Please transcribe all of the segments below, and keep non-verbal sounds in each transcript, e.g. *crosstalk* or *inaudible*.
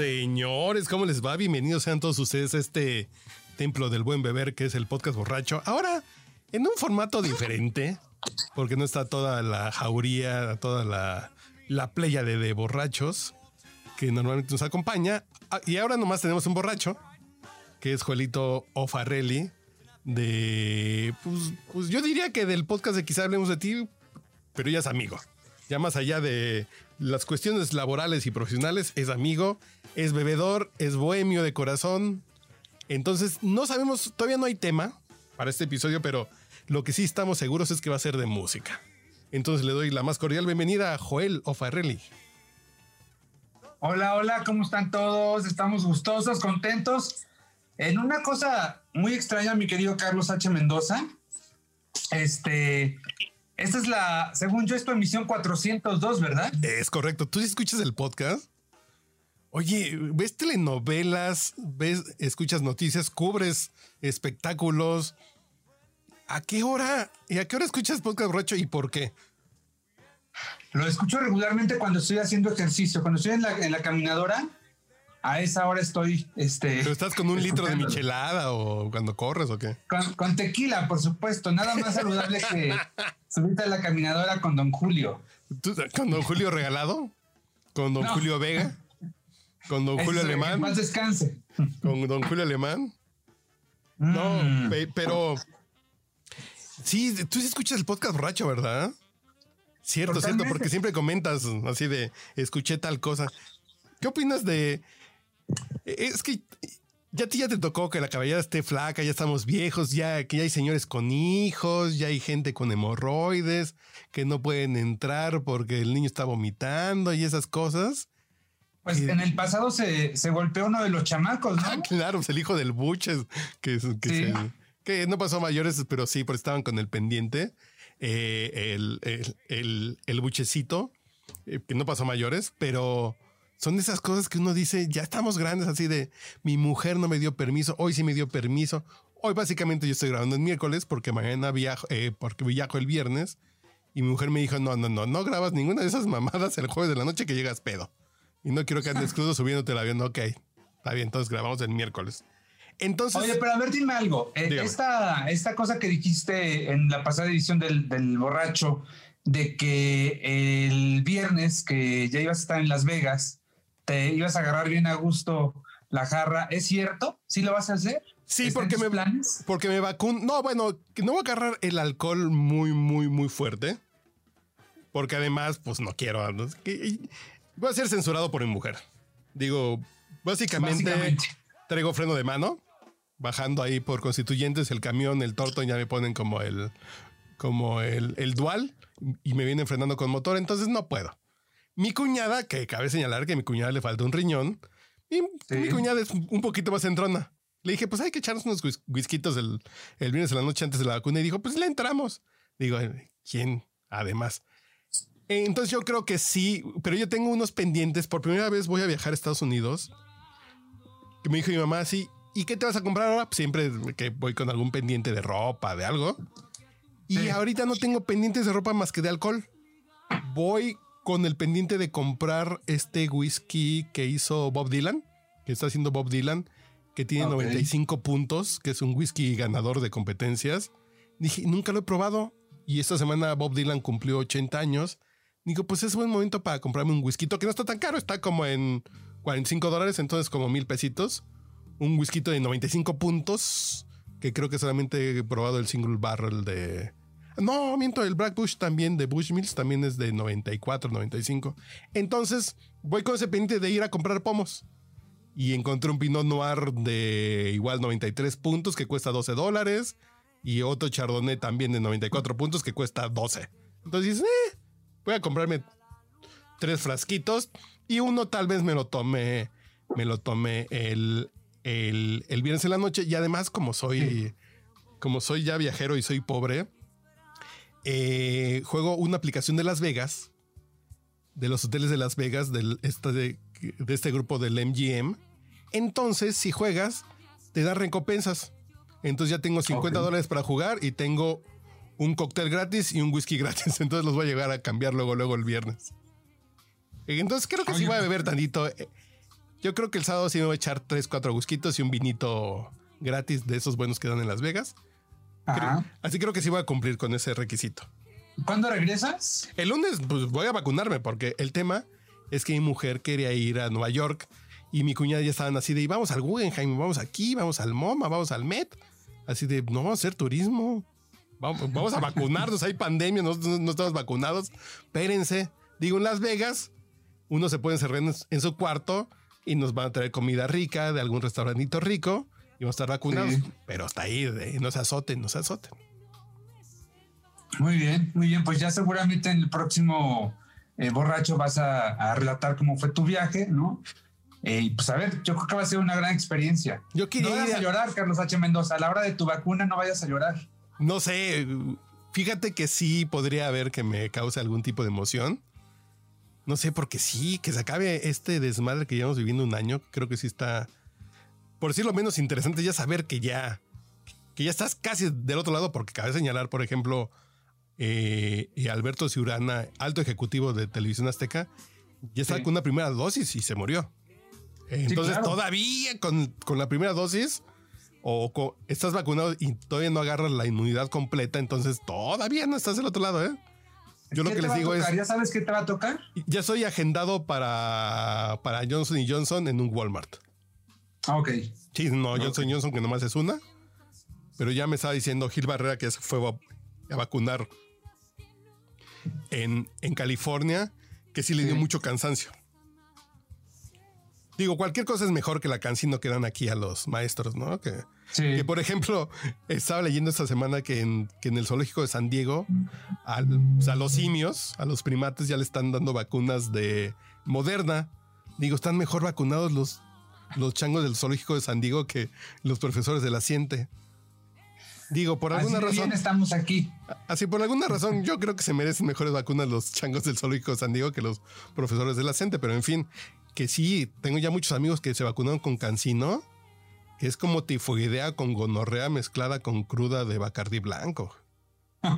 Señores, ¿cómo les va? Bienvenidos sean todos ustedes a este templo del buen beber que es el podcast borracho. Ahora, en un formato diferente, porque no está toda la jauría, toda la, la playa de, borrachos que normalmente nos acompaña. Ah, Y ahora nomás tenemos un borracho, que es Juelito Ofarrelli, de, pues, pues yo diría que del podcast de Quizá Hablemos de Ti, pero ya es amigo. Ya más allá de las cuestiones laborales y profesionales, es amigo, es bebedor, es bohemio de corazón. Entonces, no sabemos, todavía no hay tema para este episodio, pero lo que sí estamos seguros es que va a ser de música. Entonces le doy la más cordial bienvenida a Joel Ofarrelli. Hola, hola, ¿cómo están todos? Estamos gustosos, contentos. En una cosa muy extraña, mi querido Carlos H. Mendoza. Este, esta es la, según yo, es tu emisión 402, ¿verdad? Es correcto. ¿Tú escuchas el podcast? Oye, ¿ves telenovelas? ¿Ves, escuchas noticias? ¿Cubres espectáculos? ¿A qué hora? ¿Y a qué hora escuchas podcast borracho y por qué? Lo escucho regularmente cuando estoy haciendo ejercicio, cuando estoy en la, en la caminadora. A esa hora estoy, este. ¿Pero estás con un litro de michelada o cuando corres o qué? Con, con tequila, por supuesto. Nada más saludable que *laughs* subirte a la caminadora con Don Julio. ¿Tú- ¿Con don Julio regalado? ¿Con don No. Julio Vega? ¿Con don Julio Alemán? Más descanse. ¿Con don Julio Alemán? No, Mm. pe- pero... Sí, tú sí escuchas el podcast borracho, ¿verdad? Cierto, cierto, porque siempre comentas así de escuché tal cosa. ¿Qué opinas de... Es que ya a ti ya te tocó que la cabellera esté flaca, ya estamos viejos, ya que ya hay señores con hijos, ya hay gente con hemorroides que no pueden entrar porque el niño está vomitando y esas cosas. Pues en el pasado se, se golpeó uno de los chamacos, ¿no? Ah, claro, pues el hijo del Buches, que, es- que, Sí. se- que no pasó a mayores, pero sí, porque estaban con el pendiente. eh, el, el, el, el buchecito, eh, que no pasó a mayores, pero son de esas cosas que uno dice, ya estamos grandes, así de mi mujer no me dio permiso, hoy sí me dio permiso. Hoy básicamente yo estoy grabando el miércoles porque mañana viajo, eh, porque viajo el viernes. Y mi mujer me dijo, no, no, no, no grabas ninguna de esas mamadas el jueves de la noche que llegas pedo. Y no quiero que andes crudo subiéndote el avión. Ok, está bien, entonces grabamos el miércoles. Entonces, Oye, pero a ver, dime algo. Eh, Dígame. esta, esta cosa que dijiste en la pasada edición del, del borracho, de que el viernes que ya ibas a estar en Las Vegas, te ibas a agarrar bien a gusto la jarra, ¿es cierto? ¿Sí lo vas a hacer? sí, ¿Está en porque me, planes? porque me vacuno. No, bueno, no voy a agarrar el alcohol muy, muy, muy fuerte. Porque además, pues no quiero. Que- Voy a ser censurado por mi mujer. Digo, básicamente, Básicamente. traigo freno de mano. Bajando ahí por constituyentes, el camión, el torto, ya me ponen como el, como el, el dual y me vienen frenando con motor, entonces no puedo. Mi cuñada, que cabe señalar que a mi cuñada le falta un riñón, y Sí. mi cuñada es un poquito más entrona. Le dije, pues hay que echarnos unos whis- whiskitos el, el viernes de la noche antes de la vacuna. Y dijo, pues le entramos. Digo, ¿quién? Además. Entonces yo creo que sí, pero yo tengo unos pendientes. Por primera vez voy a viajar a Estados Unidos. Que me dijo mi mamá así, ¿y qué te vas a comprar ahora? Pues siempre que voy con algún pendiente de ropa, de algo. Y Sí. ahorita no tengo pendientes de ropa más que de alcohol. Voy con el pendiente de comprar este whisky que hizo Bob Dylan, que está haciendo Bob Dylan, que tiene Ok. 95 puntos, que es un whisky ganador de competencias. Dije, nunca lo he probado. Y esta semana Bob Dylan cumplió 80 años. Digo, pues es buen momento para comprarme un whisky que no está tan caro, está como en 45 dólares, entonces como mil pesitos. Un whisky de 95 puntos, que creo que solamente he probado el single barrel de... No, miento, el Black Bush también de Bushmills también es de 94, 95. Entonces voy con ese pendiente de ir a comprar pomos. Y encontré un Pinot Noir de igual 93 puntos que cuesta 12 dólares. Y otro Chardonnay también de 94 puntos que cuesta 12. Entonces eh, voy a comprarme tres frasquitos Y uno tal vez me lo tome, me lo tome el, el, el viernes en la noche. Y además, como soy, como soy ya viajero y soy pobre, eh, juego una aplicación de Las Vegas, de los hoteles de Las Vegas, del, este, de, de este grupo del MGM. Entonces, si juegas, te da recompensas. Entonces ya tengo 50 Ok. dólares para jugar y tengo un cóctel gratis y un whisky *laughs* gratis. Entonces los voy a llegar a cambiar luego, luego el viernes. Entonces creo que sí voy a beber tantito. Eh, Yo creo que el sábado sí me voy a echar 3, 4 whiskitos y un vinito gratis de esos buenos que dan en Las Vegas. Así creo que sí voy a cumplir con ese requisito. ¿Cuándo regresas? El lunes pues, voy a vacunarme porque el tema es que mi mujer quería ir a Nueva York y mi cuñada ya estaban así de, "Y vamos al Guggenheim, vamos aquí, vamos al MoMA, vamos al Met. Así de, no vamos a hacer turismo. Vamos, vamos a vacunarnos, hay pandemia, nosotros no estamos vacunados. Espérense. Digo, en Las Vegas, uno se puede encerrar en, en su cuarto y nos van a traer comida rica de algún restaurantito rico y vamos a estar vacunados. Sí. Pero hasta ahí, no se azoten, no se azoten. Muy bien, muy bien. Pues ya seguramente en el próximo eh, borracho vas a, a relatar cómo fue tu viaje, ¿no? Eh, y pues a ver, yo creo que va a ser una gran experiencia. Yo No quería vayas ir a a- llorar, Carlos H. Mendoza. A la hora de tu vacuna no vayas a llorar. No sé, fíjate que sí podría haber que me cause algún tipo de emoción. No sé, porque sí, que se acabe este desmadre que llevamos viviendo un año, creo que sí está, por decirlo menos interesante, ya saber que ya, que ya estás casi del otro lado, porque cabe señalar, por ejemplo, eh, y Alberto Ciurana, alto ejecutivo de Televisión Azteca, ya estaba Sí. con una primera dosis y se murió. Entonces, claro. todavía con, con la primera dosis, o co- estás vacunado y todavía no agarras la inmunidad completa, entonces todavía no estás del otro lado, ¿eh? Yo lo ¿Qué que les digo es? ¿Ya sabes qué te va a tocar? ya soy agendado para, para Johnson y Johnson en un Walmart. Ah, ok. Sí, no, Johnson y Johnson que nomás es una. Pero ya me estaba diciendo Gil Barrera que se fue a, vacunar en, en California, que sí le dio Sí. mucho cansancio. Digo, cualquier cosa es mejor que la cansino que dan aquí a los maestros, ¿no? Que, Sí. que, por ejemplo, estaba leyendo esta semana que en, que en el zoológico de San Diego, al- sea, a los simios, a los primates ya le están dando vacunas de Moderna. Digo, están mejor vacunados los, los changos del zoológico de San Diego que los profesores de la Ciente. Digo, por alguna razón, bien estamos aquí. así por alguna razón, yo creo que se merecen mejores vacunas los changos del zoológico de San Diego que los profesores de la Ciente, pero en fin, que sí, tengo ya muchos amigos que se vacunaron con cancino, que es como tifoidea con gonorrea mezclada con cruda de Bacardi blanco. *laughs*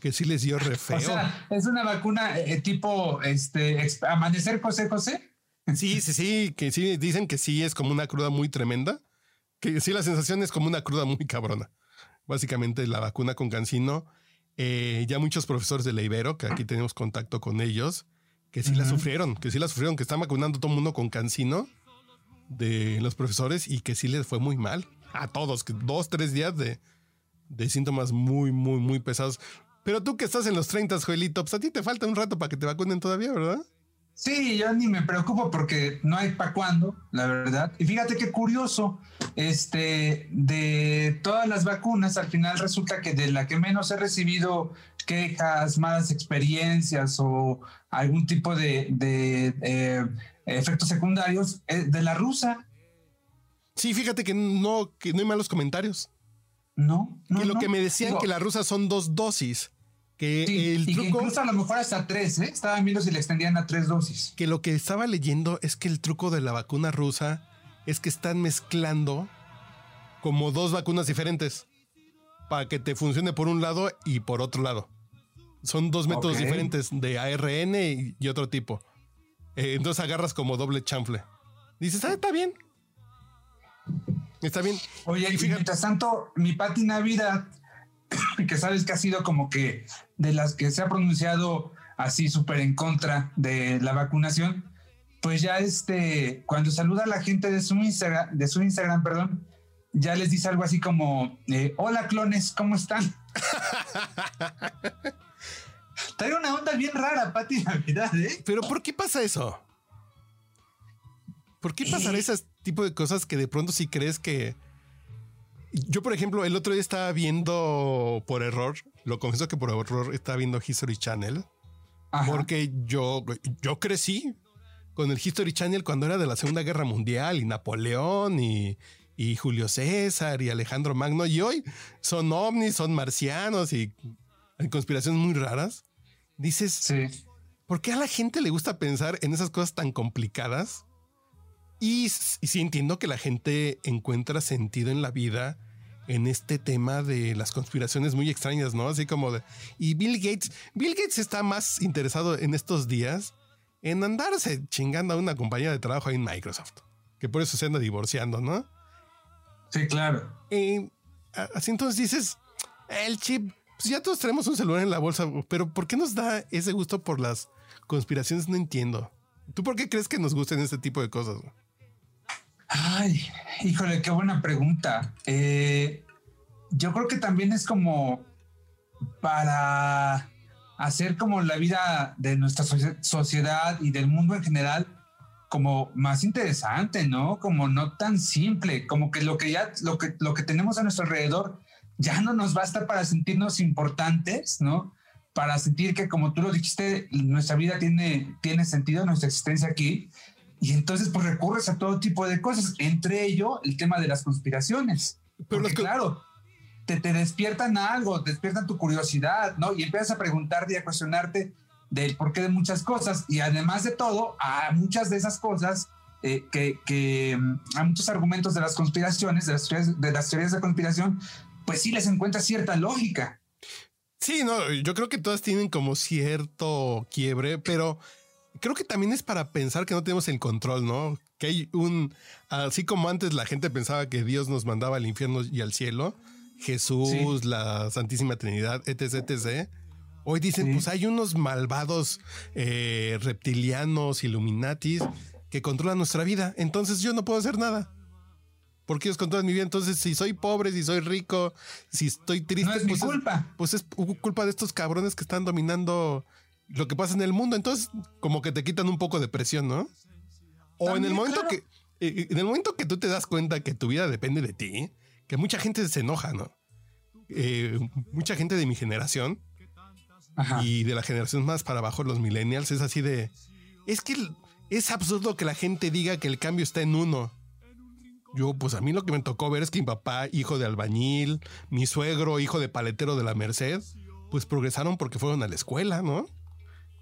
Que sí les dio re feo. O sea, es una vacuna eh, tipo este amanecer José José. Sí, sí, sí, que sí, dicen que sí es como una cruda muy tremenda. Que sí, la sensación es como una cruda muy cabrona. Básicamente la vacuna con cancino. eh, ya muchos profesores de la Ibero, que aquí tenemos contacto con ellos, que sí la sufrieron, que sí la sufrieron, que están vacunando todo el mundo con cancino de los profesores y que sí les fue muy mal. A todos, que dos, tres días de, de síntomas muy, muy, muy pesados. Pero tú que estás en los 30, Joelito, pues a ti te falta un rato para que te vacunen todavía, ¿verdad? Sí, yo ni me preocupo porque no hay para cuándo, la verdad. Y fíjate qué curioso, este, de todas las vacunas, al final resulta que de la que menos he recibido quejas, malas experiencias o algún tipo de, de, eh, efectos secundarios, es de la rusa. Sí, fíjate que no, que no hay malos comentarios. No, no. y lo no. que me decían Digo, que las rusas son dos dosis. Que sí, el y que truco, incluso a lo mejor hasta tres, ¿eh? Estaban viendo si le extendían a tres dosis. que lo que estaba leyendo es que el truco de la vacuna rusa es que están mezclando como dos vacunas diferentes para que te funcione por un lado y por otro lado. Son dos métodos diferentes de ARN y, y otro tipo. Eh, entonces agarras como doble chanfle. Dices, ah, está bien. Está bien. Oye, Y y fíjate- mientras tanto, mi Pati Navidad, *coughs* que sabes que ha sido como que de las que se ha pronunciado así súper en contra de la vacunación, pues ya este, cuando saluda a la gente de su Instagram, de su Instagram, perdón, ya les dice algo así como, eh, hola clones, ¿cómo están? *laughs* Trae una onda bien rara, Pati Navidad, ¿eh? Pero ¿por qué pasa eso? ¿Por qué pasar ese tipo de cosas que de pronto sí crees que... Yo, por ejemplo, el otro día estaba viendo por error, lo confieso que por error estaba viendo History Channel, Ajá. porque yo, yo crecí con el History Channel cuando era de la Segunda Guerra Mundial y Napoleón y, y Julio César y Alejandro Magno. Y hoy son ovnis, son marcianos y hay conspiraciones muy raras. Dices, Sí. ¿por qué a la gente le gusta pensar en esas cosas tan complicadas? Y, y sí entiendo que la gente encuentra sentido en la vida en este tema de las conspiraciones muy extrañas, ¿no? Así como de... Y Bill Gates, Bill Gates está más interesado en estos días en andarse chingando a una compañía de trabajo ahí en Microsoft, que por eso se anda divorciando, ¿no? Sí, claro. Eh, así entonces dices, el chip, pues ya todos tenemos un celular en la bolsa, pero ¿por qué nos da ese gusto por las conspiraciones? No entiendo. ¿Tú por qué crees que nos gusten este tipo de cosas? Ay, híjole, qué buena pregunta. Eh, yo creo que también es como para hacer como la vida de nuestra socie- sociedad y del mundo en general como más interesante, ¿no? Como no tan simple, como que lo que ya lo que lo que tenemos a nuestro alrededor ya no nos basta para sentirnos importantes, ¿no? Para sentir que como tú lo dijiste, nuestra vida tiene tiene sentido, nuestra existencia aquí. Y entonces pues recurres a todo tipo de cosas, entre ello el tema de las conspiraciones. Pero Porque las claro, te, te despiertan algo, te despiertan tu curiosidad, ¿no? Y empiezas a preguntarte y a cuestionarte del porqué de muchas cosas. Y además de todo, a muchas de esas cosas, eh, que, que mm, a muchos argumentos de las conspiraciones, de las, teorías, de las teorías de conspiración, pues sí les encuentra cierta lógica. Sí, no, yo creo que todas tienen como cierto quiebre, pero creo que también es para pensar que no tenemos el control, ¿no? Que hay un, así como antes la gente pensaba que Dios nos mandaba al infierno y al cielo, Jesús, Sí. la Santísima Trinidad, etc., etc. Hoy dicen, Sí. pues hay unos malvados eh, reptilianos, illuminatis, que controlan nuestra vida. Entonces yo no puedo hacer nada. Porque ellos controlan mi vida. Entonces, si soy pobre, si soy rico, si estoy triste, No es mi pues culpa. pues es culpa de estos cabrones que están dominando lo que pasa en el mundo. Entonces, como que te quitan un poco de presión, ¿no? O en el momento claro. que, eh, en el momento que tú te das cuenta que tu vida depende de ti, que mucha gente se enoja, ¿no? Eh, mucha gente de mi generación Ajá. y de la generación más para abajo, los millennials, es así de. Es que es absurdo que la gente diga que el cambio está en uno. Yo, pues a mí lo que me tocó ver es que mi papá, hijo de albañil, mi suegro, hijo de paletero de la Merced, pues progresaron porque fueron a la escuela, ¿no?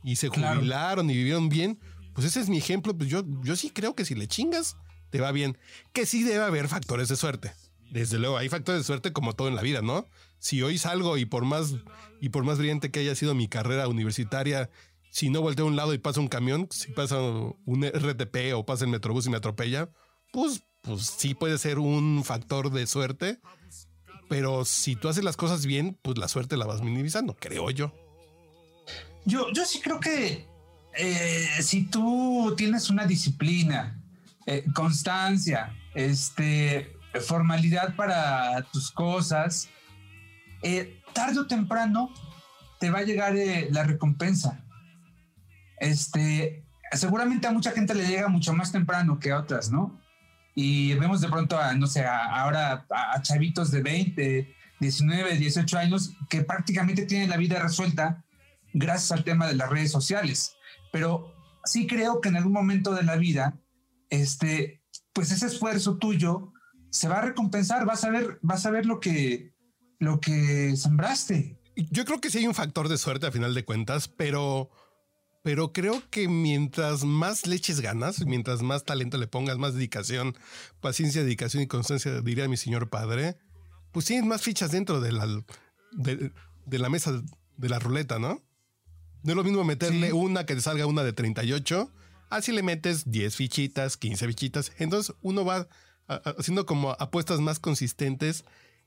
Y se Claro. jubilaron y vivieron bien. Pues ese es mi ejemplo. Pues yo, yo sí creo que si le chingas, te va bien. Que sí debe haber factores de suerte. Desde luego, hay factores de suerte como todo en la vida, ¿no? Si hoy salgo y por más y por más brillante que haya sido mi carrera universitaria, si no volteo a un lado y pasa un camión, si pasa un RTP o pasa el metrobús y me atropella, pues, pues sí puede ser un factor de suerte. Pero si tú haces las cosas bien, pues la suerte la vas minimizando, creo yo. Yo, yo sí creo que eh, si tú tienes una disciplina, eh, constancia, este, formalidad para tus cosas, eh, tarde o temprano te va a llegar eh, la recompensa. Este, seguramente a mucha gente le llega mucho más temprano que a otras, ¿no? Y vemos de pronto a, no sé, ahora a, a chavitos de 20, 19, 18 años que prácticamente tienen la vida resuelta gracias al tema de las redes sociales. Pero sí creo que en algún momento de la vida, este, pues ese esfuerzo tuyo se va a recompensar, vas a ver, vas a ver lo que, lo que sembraste. Yo creo que sí hay un factor de suerte a final de cuentas, pero, pero creo que mientras más leches ganas, mientras más talento le pongas, más dedicación, paciencia, dedicación y constancia, diría mi señor padre, pues tienes más fichas dentro de la, de, de la mesa de la ruleta, ¿no? No es lo mismo meterle Sí. una que te salga una de 38, así le metes 10 fichitas, 15 fichitas. Entonces uno va haciendo como apuestas más consistentes.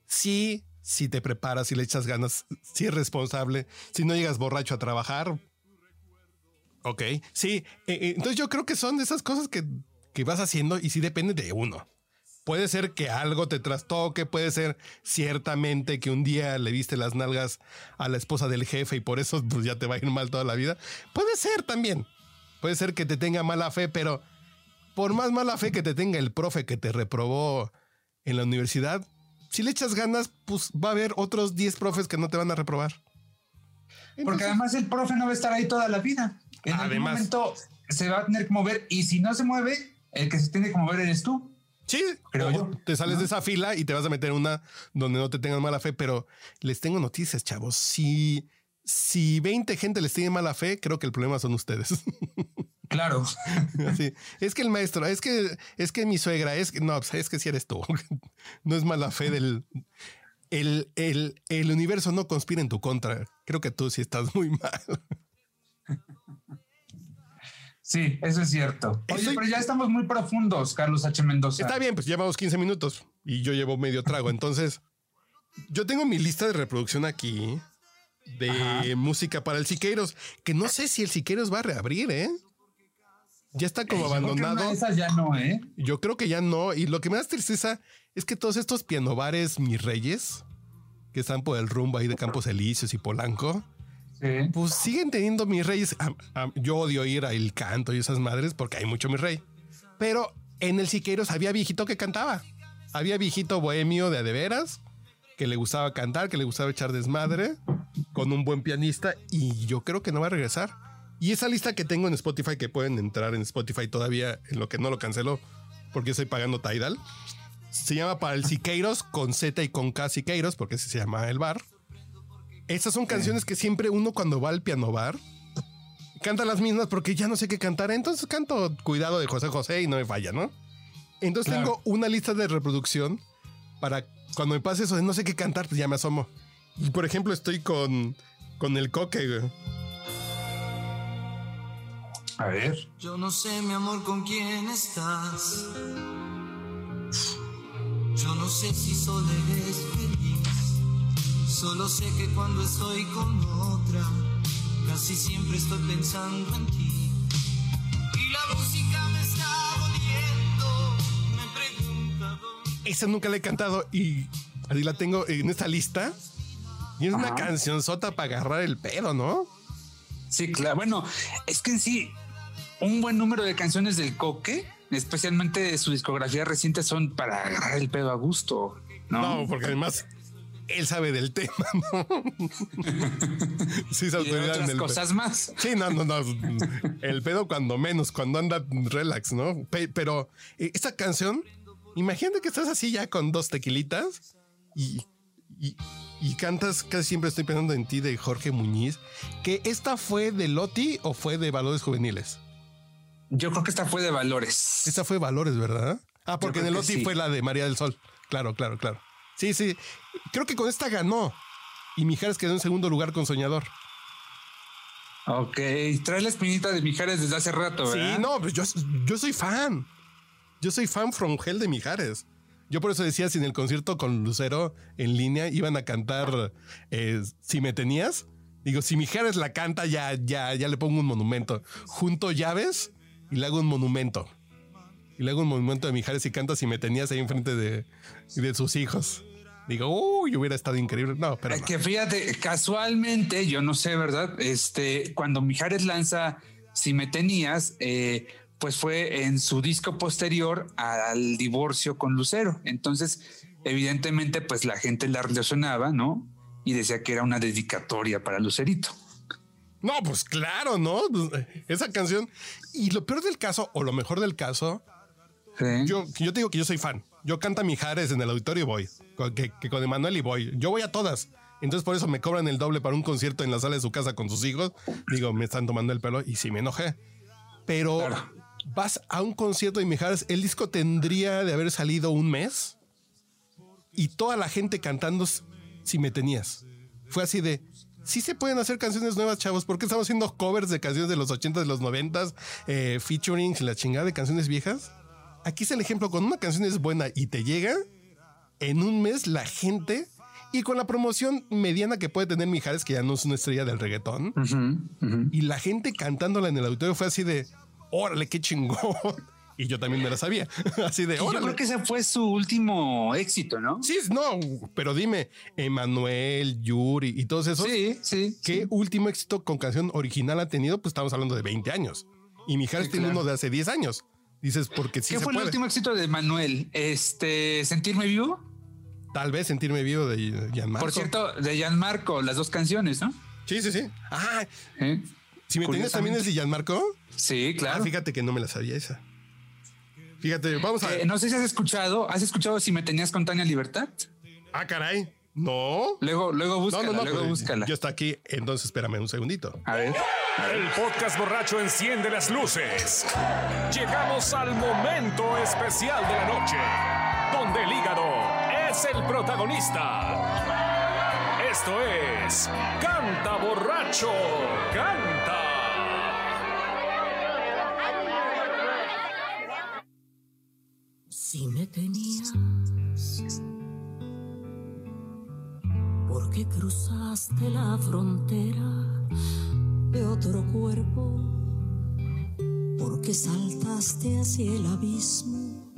Sí, si te preparas, si le echas ganas, si es responsable, si no llegas borracho a trabajar. Ok, sí. eh, eh, entonces yo creo que son de esas cosas que, que vas haciendo y sí depende de uno. Puede ser que algo te trastoque, puede ser ciertamente que un día le viste las nalgas a la esposa del jefe y por eso *laughs* pues, ya te va a ir mal toda la vida. Puede ser también. Puede ser que te tenga mala fe, pero por más mala fe que te tenga el profe que te reprobó en la universidad, si le echas ganas, pues va a haber otros 10 profes que no te van a reprobar. Porque además el profe no va a estar ahí toda la vida. En algún Además. momento se va a tener que mover y si no se mueve, el que se tiene que mover eres tú. Sí, creo yo. Te sales de esa fila y te vas a meter en una donde no te tengan mala fe, pero les tengo noticias, chavos. Si, si 20 gente les tiene mala fe, creo que el problema son ustedes. *laughs* Claro. Sí. Es que el maestro, es que, es que mi suegra, es que no, pues, es que si eres tú. *laughs* No es mala fe del. El, el, el universo no conspira en tu contra. Creo que tú sí estás muy *laughs* mal. Sí, eso es cierto. Oye, pero ya estamos muy profundos, Carlos H. Mendoza. Está bien, pues llevamos 15 minutos y yo llevo medio trago. Entonces, yo tengo mi lista de reproducción aquí de música para el Siqueiros, que no sé si el Siqueiros va a reabrir, ¿eh? Ya está como abandonado. Esas ya no, ¿eh? Yo creo que ya no. Y lo que me da tristeza es que todos estos pianobares, mis reyes, que están por el rumbo ahí de Campos Elíseos y Polanco, pues siguen teniendo mis reyes. yo odio ir al canto y esas madres porque hay mucho mi rey. Pero en el Siqueiros había viejito que cantaba. Había viejito bohemio de adeveras que le gustaba cantar, que le gustaba echar desmadre con un buen pianista y yo creo que no va a regresar. Y esa lista que tengo en Spotify, que pueden entrar en Spotify todavía, en lo que no lo canceló, porque estoy pagando Tidal, se llama para el Siqueiros con Z y con K Siqueiros, porque ese se llama el bar. Esas son canciones que siempre uno cuando va al piano bar canta las mismas porque ya no sé qué cantar. Entonces canto Cuidado de José José y no me falla, ¿no? Entonces tengo una lista de reproducción para cuando me pase eso de no sé qué cantar, pues ya me asomo. Y por ejemplo, estoy con, con el coque, A ver. Yo no sé, mi amor, con quién estás. Yo no sé si solo eres feliz. Solo sé que cuando estoy con otra, casi siempre estoy pensando en ti. Y la música me está volviendo, me pregunta dónde. Esa nunca la he cantado y así la tengo en esta lista. Y es una canción sota para agarrar el pedo, ¿no? Sí, claro. Bueno, es que en sí, un buen número de canciones del Coque, especialmente de su discografía reciente, son para agarrar el pedo a gusto. No, no porque además él sabe del tema, ¿no? sí, se autoridad en el cosas más. Sí, no, no, no. El pedo cuando menos, cuando anda relax, ¿no? Pero eh, esta canción, imagínate que estás así ya con dos tequilitas y, y, cantas casi siempre estoy pensando en ti de Jorge Muñiz, que esta fue de Loti o fue de Valores Juveniles. Yo creo que esta fue de Valores. Esta fue Valores, ¿verdad? Ah, porque en el Loti fue la de María del Sol. Claro, claro, claro. Sí, sí. Creo que con esta ganó. Y Mijares quedó en segundo lugar con Soñador. Ok, trae la espinita de Mijares desde hace rato, ¿verdad? Sí, no, pues yo, yo soy fan. Yo soy fan from hell de Mijares. Yo por eso decía, si en el concierto con Lucero en línea iban a cantar eh, Si me tenías, digo, si Mijares la canta, ya, ya, ya le pongo un monumento. Junto llaves y le hago un monumento. Y le hago un monumento de Mijares y canta Si me tenías ahí enfrente de, de sus hijos digo, uy, hubiera estado increíble. No, pero. Que fíjate, casualmente, yo no sé, ¿verdad? Este, cuando Mijares lanza Si me tenías, eh, pues fue en su disco posterior al divorcio con Lucero. Entonces, evidentemente, pues la gente la relacionaba, ¿no? Y decía que era una dedicatoria para Lucerito. No, pues claro, ¿no? Pues, esa canción. Y lo peor del caso, o lo mejor del caso, yo, yo te digo que yo soy fan. Yo canta Mijares en el auditorio y voy. Que, que, con Emanuel y voy. Yo voy a todas. Entonces por eso me cobran el doble para un concierto en la sala de su casa con sus hijos. Digo, me están tomando el pelo y sí me enojé. Pero vas a un concierto de Mijares, el disco tendría de haber salido un mes y toda la gente cantando si me tenías. Fue así de, sí se pueden hacer canciones nuevas, chavos, porque estamos haciendo covers de canciones de los 80, de los 90, eh, featuring la chingada de canciones viejas aquí es el ejemplo, cuando una canción es buena y te llega, en un mes la gente y con la promoción mediana que puede tener Mijares, que ya no es una estrella del reggaetón, y la gente cantándola en el auditorio fue así de, órale, qué chingón. *laughs* Y yo también me la sabía. *laughs* Así de, órale. Yo creo que ese fue su último éxito, ¿no? Sí, no, pero dime, Emanuel, Yuri y todos esos. Sí, sí. ¿Qué último éxito con canción original ha tenido? Pues estamos hablando de 20 años. Y Mijares tiene uno de hace 10 años. Dices, porque sí ¿Qué fue el último éxito de Manuel? Este, ¿Sentirme vivo? Tal vez Sentirme vivo de Gianmarco. Por cierto, de Gianmarco, las dos canciones, ¿no? Sí, sí, sí. Ah, Si me tenías también es de Gianmarco. Sí, claro. Ah, fíjate que no me la sabía esa. Fíjate, vamos a. Eh, no sé si has escuchado, ¿has escuchado si me tenías con Tania Libertad? Ah, caray. No. Luego, luego búscala, no, no, no, luego búscala. Yo está aquí, entonces espérame un segundito. A ver. El podcast borracho enciende las luces. Llegamos al momento especial de la noche, donde el hígado es el protagonista. Esto es Canta borracho, canta. Si me tenías, porque cruzaste la frontera de otro cuerpo, porque saltaste hacia el abismo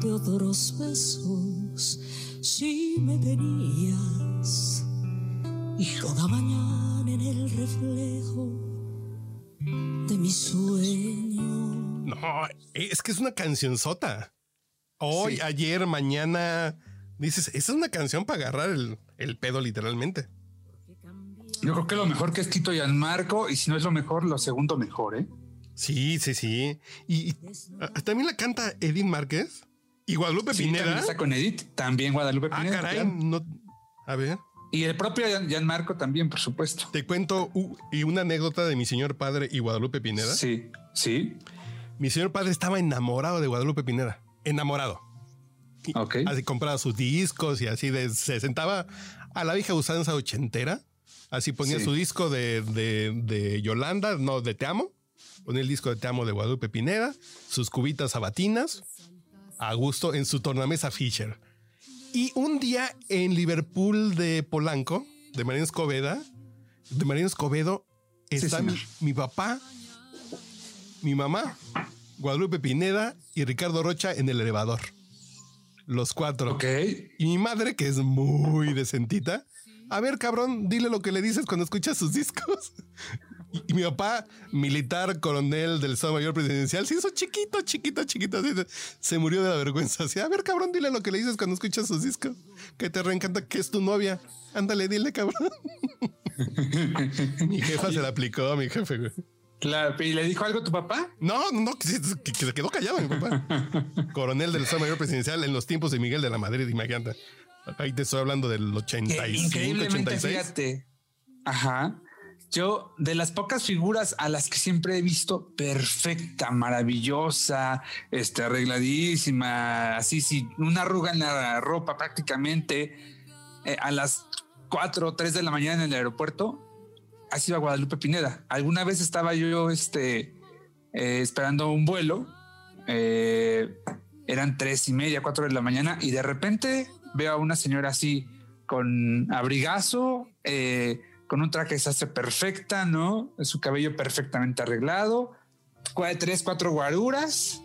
de otros besos. Si me tenías, y cada mañana en el reflejo de mi sueño. No, es que es una cancionzota. Hoy, Sí. ayer, mañana. Dices, esa es una canción para agarrar el, el pedo literalmente. Yo creo que lo mejor que ha escrito Gianmarco, y si no es lo mejor, lo segundo mejor, ¿eh? Sí, sí, sí. Y, y, ah, también la canta Edith Márquez y Guadalupe Sí, también Pineda. está con Edith, también Guadalupe Ah, Pineda. caray. claro. No, a ver, Y el propio Gian- Gianmarco también, por supuesto. te cuento uh, y una anécdota de mi señor padre y Guadalupe Pineda. Sí, sí. Mi señor padre estaba enamorado de Guadalupe Pineda. Enamorado. Y Ok. *laughs* Así compraba sus discos y así de, se sentaba a la vieja usanza ochentera. Así ponía Sí. su disco de, de, de Yolanda, no, de Te Amo. Ponía el disco de Te Amo de Guadalupe Pineda, sus cubitas sabatinas, a gusto en su tornamesa Fisher. Y un día en Liverpool de Polanco, de Marina Escobeda, de Marina Escobedo, está mi, mi papá, mi mamá, Guadalupe Pineda y Ricardo Rocha en el elevador. Los cuatro. Ok. Y mi madre, que es muy decentita. A ver, cabrón, dile lo que le dices cuando escuchas sus discos. *laughs* Y, y mi papá, militar, coronel del Estado Mayor Presidencial, se hizo chiquito, chiquito, chiquito. así se murió de la vergüenza. Así, a ver, cabrón, dile lo que le dices cuando escuchas sus discos. Que te reencanta que es tu novia. Ándale, dile, cabrón. *laughs* mi jefa se la aplicó, mi jefe, güey. Claro, ¿Y le dijo algo a tu papá? No, no, que, se- que- que se quedó callado mi papá. *laughs* Coronel del Estado Mayor Presidencial en los tiempos de Miguel de la Madrid, imagínate. Ahí te estoy hablando del Que 85, increíblemente, 86. fíjate. Ajá. Yo, de las pocas figuras a las que siempre he visto perfecta, maravillosa, este, arregladísima, así, sin una arruga en la ropa prácticamente, eh, a las 4 o 3 de la mañana en el aeropuerto, ha sido a Guadalupe Pineda. Alguna vez estaba yo este, eh, esperando un vuelo, eh, eran tres y media, cuatro de la mañana, y de repente veo a una señora así con abrigazo, eh, con un traje de sastre perfecta, ¿no? Su cabello perfectamente arreglado, tres, cuatro guaruras,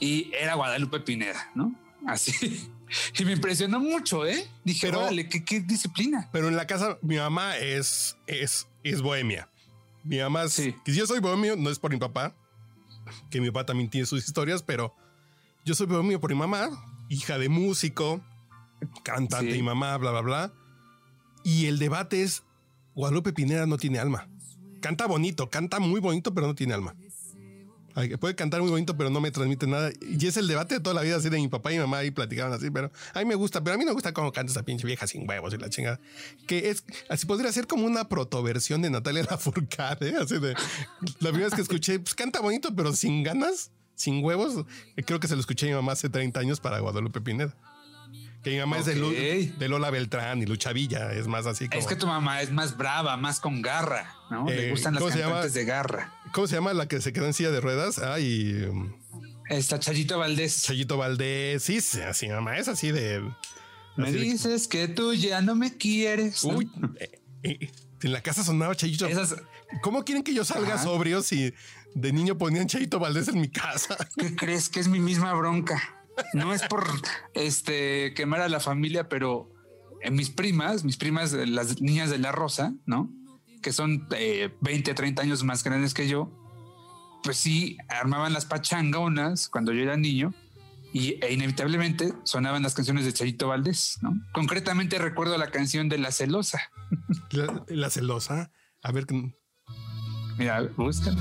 y era Guadalupe Pineda, ¿no? Así. *laughs* Y me impresionó mucho, ¿eh? Dije, órale, qué, qué disciplina. Pero en la casa, mi mamá es, es, es bohemia. Mi mamá, Sí. que yo soy bohemio, no es por mi papá, que mi papá también tiene sus historias, pero yo soy bohemio por mi mamá, hija de músico, cantante Sí. y mamá, bla, bla, bla. Y el debate es, Guadalupe Pineda no tiene alma. Canta bonito, canta muy bonito, pero no tiene alma. Puede cantar muy bonito, pero no me transmite nada. Y es el debate de toda la vida, así de mi papá y mi mamá ahí platicaban así, pero a mí me gusta, pero a mí no me gusta cómo canta esa pinche vieja sin huevos y la chingada. Que es, así podría ser como una protoversión de Natalia *laughs* Lafourcade, ¿eh? así de, la primera vez que escuché, pues canta bonito, pero sin ganas, sin huevos. Eh, Creo que se lo escuché a mi mamá hace 30 años para Guadalupe Pineda. Que mi mamá es de, de Lola Beltrán y Lucha Villa, es más así como... Es que tu mamá es más brava, más con garra, ¿no? Eh, Le gustan las cantantes de garra. ¿Cómo se llama la que se quedó en silla de ruedas? Ay, um, Está Chayito Valdés. Chayito Valdés. Sí, sí, así, mamá, es así de... me de- dices que tú ya no me quieres. eh, eh, en la casa sonaba Chayito. Esas, ¿Cómo quieren que yo salga Ajá. sobrio si de niño ponían Chayito Valdés en mi casa? ¿qué crees que es mi misma bronca? No es por este quemar a la familia, pero en mis primas, mis primas, eh, las niñas de la Rosa, ¿no? Que son eh, 20, 30 años más grandes que yo, pues sí, armaban las pachangonas cuando yo era niño y e inevitablemente sonaban las canciones de Chayito Valdés, ¿no? Concretamente recuerdo la canción de La Celosa. *laughs* La, la celosa. A ver, Mira, búscame.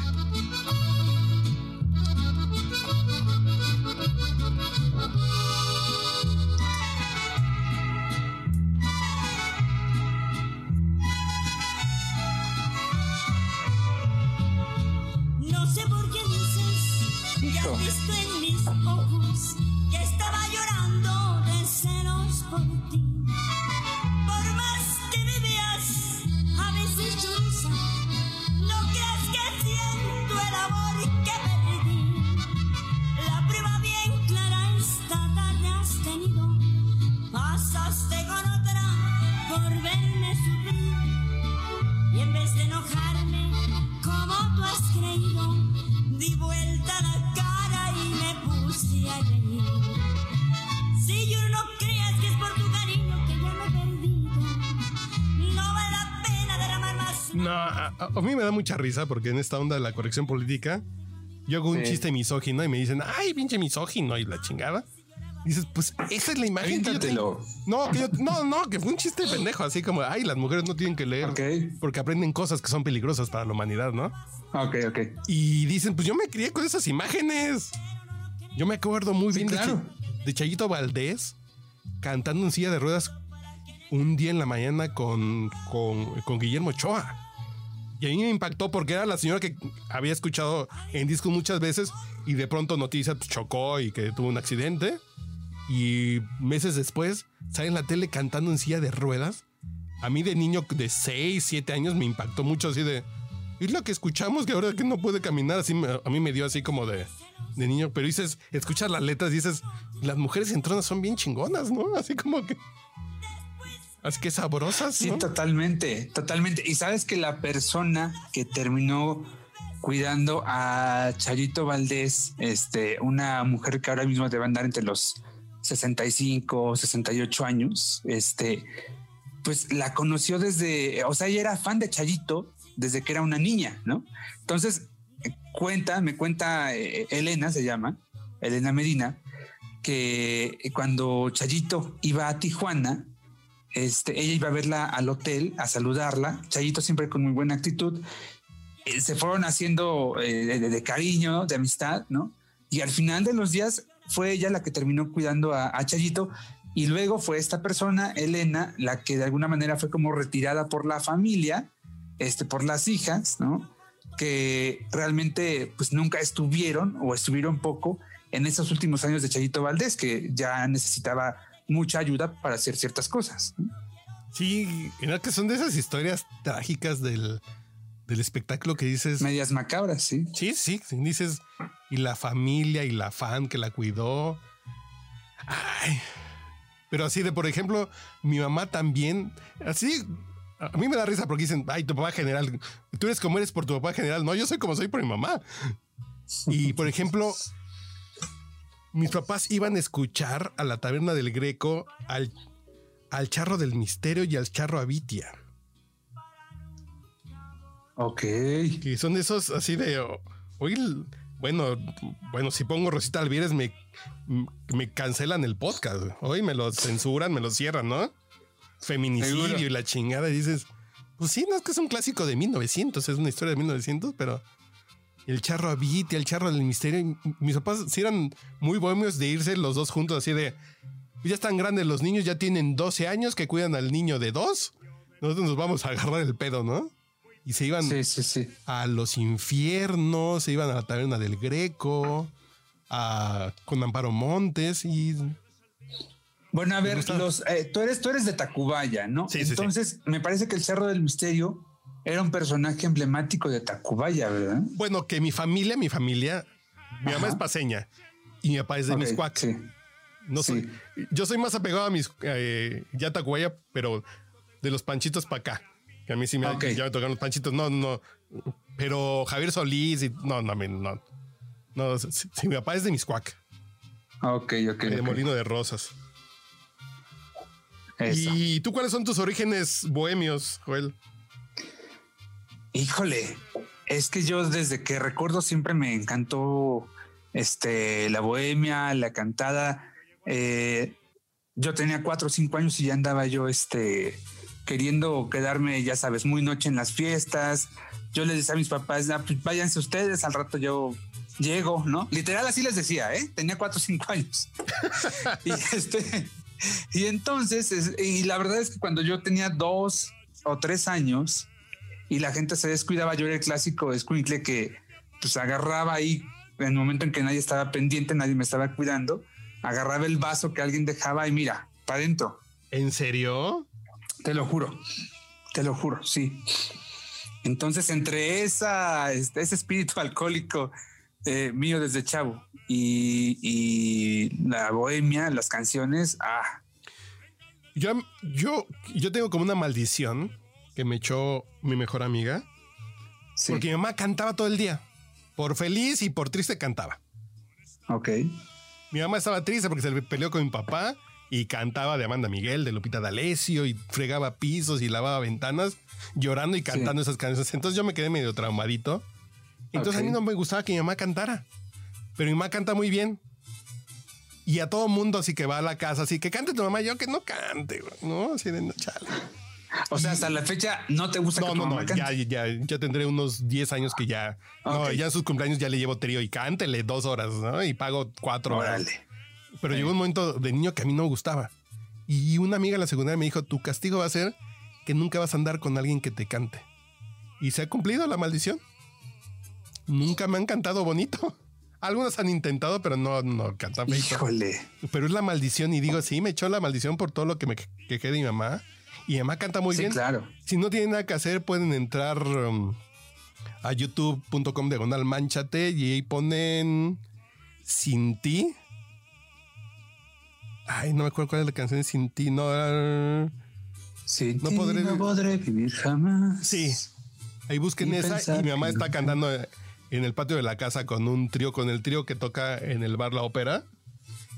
Dices a, a- a mí me da mucha risa porque en esta onda de la corrección política, yo hago un Sí. chiste misógino y me dicen, ay, pinche misógino y la chingada. Dices, pues esa es la imagen que yo tengo. No, que yo- no, no, que fue un chiste pendejo, así como, ay, las mujeres no tienen que leer porque aprenden cosas que son peligrosas para la humanidad, ¿no? Ok, ok. Y dicen, pues yo me crié con esas imágenes. Yo me acuerdo muy Sí, bien de claro. De, Chayito Valdés cantando en silla de ruedas un día en la mañana con, con, con Guillermo Ochoa. Y a mí me impactó porque era la señora que había escuchado en disco muchas veces y de pronto noticia pues, chocó y que tuvo un accidente. Y meses después sale en la tele cantando en silla de ruedas. A mí de niño de 6, 7 años me impactó mucho así de... Es lo que escuchamos que ahora que no puede caminar, así a mí me dio así como de, de niño, pero dices, escuchas las letras y dices, las mujeres en tronas son bien chingonas, ¿no? Así como que... Así que sabrosas, Sí, ¿no? totalmente, totalmente. Y sabes que la persona que terminó cuidando a Chayito Valdés, este, una mujer que ahora mismo debe andar entre los 65, 68 años, este, pues la conoció desde, o sea, ella era fan de Chayito desde que era una niña, ¿no? Entonces, cuenta, me cuenta eh, Elena, se llama, Elena Medina, que cuando Chayito iba a Tijuana, este, ella iba a verla al hotel, a saludarla, Chayito siempre con muy buena actitud, eh, se fueron haciendo eh, de, cariño, de amistad, ¿no? Y al final de los días fue ella la que terminó cuidando a, a Chayito y luego fue esta persona, Elena, la que de alguna manera fue como retirada por la familia, este, por las hijas, ¿no? Que realmente pues nunca estuvieron o estuvieron poco en esos últimos años de Chayito Valdés, que ya necesitaba mucha ayuda para hacer ciertas cosas. Sí, que son de esas historias trágicas del, del espectáculo que dices... Medias macabras, sí. Sí, sí, sí, dices, y la familia y la fan que la cuidó. Ay, pero así de, por ejemplo, mi mamá también, así, a mí me da risa porque dicen, ay, tu papá general, tú eres como eres por tu papá general. No, yo soy como soy por mi mamá. Y, por ejemplo, *laughs* mis papás iban a escuchar a la taberna del Greco al, al charro del misterio y al charro Avitia. Ok. Que son esos así de oh, hoy el- bueno, bueno, si pongo Rosita Alvírez me, me cancelan el podcast. Hoy me lo censuran, me lo cierran, ¿no? Feminicidio Seguro. y la chingada. Y dices, pues sí, no es que es un clásico de 1900, es una historia de 1900, pero el charro Avit y el charro del misterio. y Mis papás sí eran muy bohemios de irse los dos juntos, así de ya están grandes los niños, ya tienen 12 años que cuidan al niño de dos. Nosotros nos vamos a agarrar el pedo, ¿no? Y se iban Sí, sí, sí. a los infiernos, se iban a la taberna del Greco, a, con Amparo Montes y Bueno, a ver, los, eh, tú, eres, tú eres de Tacubaya, ¿no? Sí, sí, sí. Entonces, me parece que el Cerro del Misterio era un personaje emblemático de Tacubaya, ¿verdad? bueno, que mi familia, mi familia, mi mamá es paseña y mi papá es de Ok, Miscuac. Sí. No soy, yo soy más apegado a mis eh, ya Tacuaya, pero de los panchitos para acá. Que a mí sí me, Ok. ya me tocaron los panchitos. No, no. Pero Javier Solís y no, no, no. No, no si, si mi papá es de Miscuac, Ok, ok. de. Molino de Rosas. Eso. ¿Y tú cuáles son tus orígenes bohemios, Joel? Híjole, es que yo desde que recuerdo siempre me encantó este, la bohemia, la cantada. Eh, yo tenía cuatro o cinco años y ya andaba yo este, queriendo quedarme, ya sabes, muy noche en las fiestas, yo les decía a mis papás, "Ah, pues váyanse ustedes, al rato yo llego, ¿no? Literal así les decía, ¿eh? Tenía cuatro o cinco años. *laughs* y este, y entonces, es- y la verdad es que cuando yo tenía dos o tres años y la gente se descuidaba, yo era el clásico escuincle que pues agarraba ahí en el momento en que nadie estaba pendiente, nadie me estaba cuidando, agarraba el vaso que alguien dejaba y mira, para adentro. ¿En serio? Te lo juro, te lo juro, sí. Entonces, entre esa, este, ese espíritu *laughs* alcohólico eh, mío desde chavo y, y la bohemia, las canciones, ah, Yo, yo, yo tengo como una maldición que me echó mi mejor amiga. sí. Porque mi mamá cantaba todo el día. Por feliz y por triste cantaba. Ok. Mi mamá estaba triste porque se peleó con mi papá y cantaba de Amanda Miguel, de Lupita D'Alessio y fregaba pisos y lavaba ventanas llorando y cantando esas canciones. Entonces yo me quedé medio traumadito. Entonces a mí no me gustaba que mi mamá cantara. Pero mi mamá canta muy bien. Y a todo mundo así que va a la casa, así que cante tu mamá, yo que no cante, ¿no? Así de no, chale. O sea, hasta la fecha no te gusta No, que no, no, ya, ya, ya tendré unos 10 años que ya. No, Ok. ya en sus cumpleaños ya le llevo trío y cántele dos horas, ¿no? Y pago cuatro horas. Órale. Pero llegó un momento de niño que a mí no me gustaba. Y una amiga en la secundaria me dijo: Tu castigo va a ser que nunca vas a andar con alguien que te cante. Y se ha cumplido la maldición. Nunca me han cantado bonito. *laughs* Algunos han intentado, pero no, no cantan. Híjole. Pero es la maldición. Y digo, sí, me echó la maldición por todo lo que me quejé de mi mamá. Y mamá canta muy sí, bien. claro. Si no tienen nada que hacer, pueden entrar um, a youtube.com diagonal manchate y ahí ponen Sin ti. Ay, no me acuerdo cuál es la canción de Sin ti. No, era- Sí, No podré- no podré vivir jamás. sí. Ahí busquen Y esa y mi mamá está cantando en el patio de la casa con un trío, con el trío que toca en el bar La Ópera.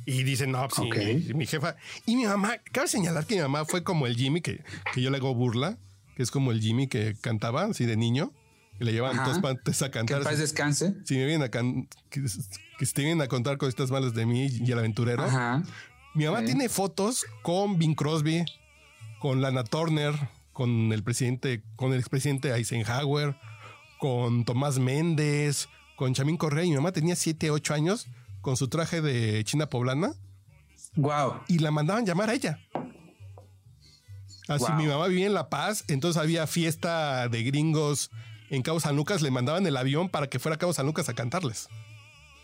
Y dicen, no, pues, sí, Ok. mi, jefa. Y mi mamá, cabe señalar que mi mamá fue como el Jimmy, que, que yo le hago burla, que es como el Jimmy que cantaba así de niño. Y le llevaban Ajá. dos partes a Que cantar. en paz descanse. si me vienen a can- que, que te vienen a contar cositas malas de mí y el aventurero. Ajá. Mi mamá tiene fotos con Bing Crosby, con Lana Turner, con el presidente, con el expresidente Eisenhower, con Tomás Méndez, con Chamín Correa. Y mi mamá tenía 7, 8 años con su traje de China poblana Wow. y la mandaban llamar a ella. Así Wow. mi mamá vivía en La Paz, entonces había fiesta de gringos en Cabo San Lucas, le mandaban el avión para que fuera a Cabo San Lucas a cantarles.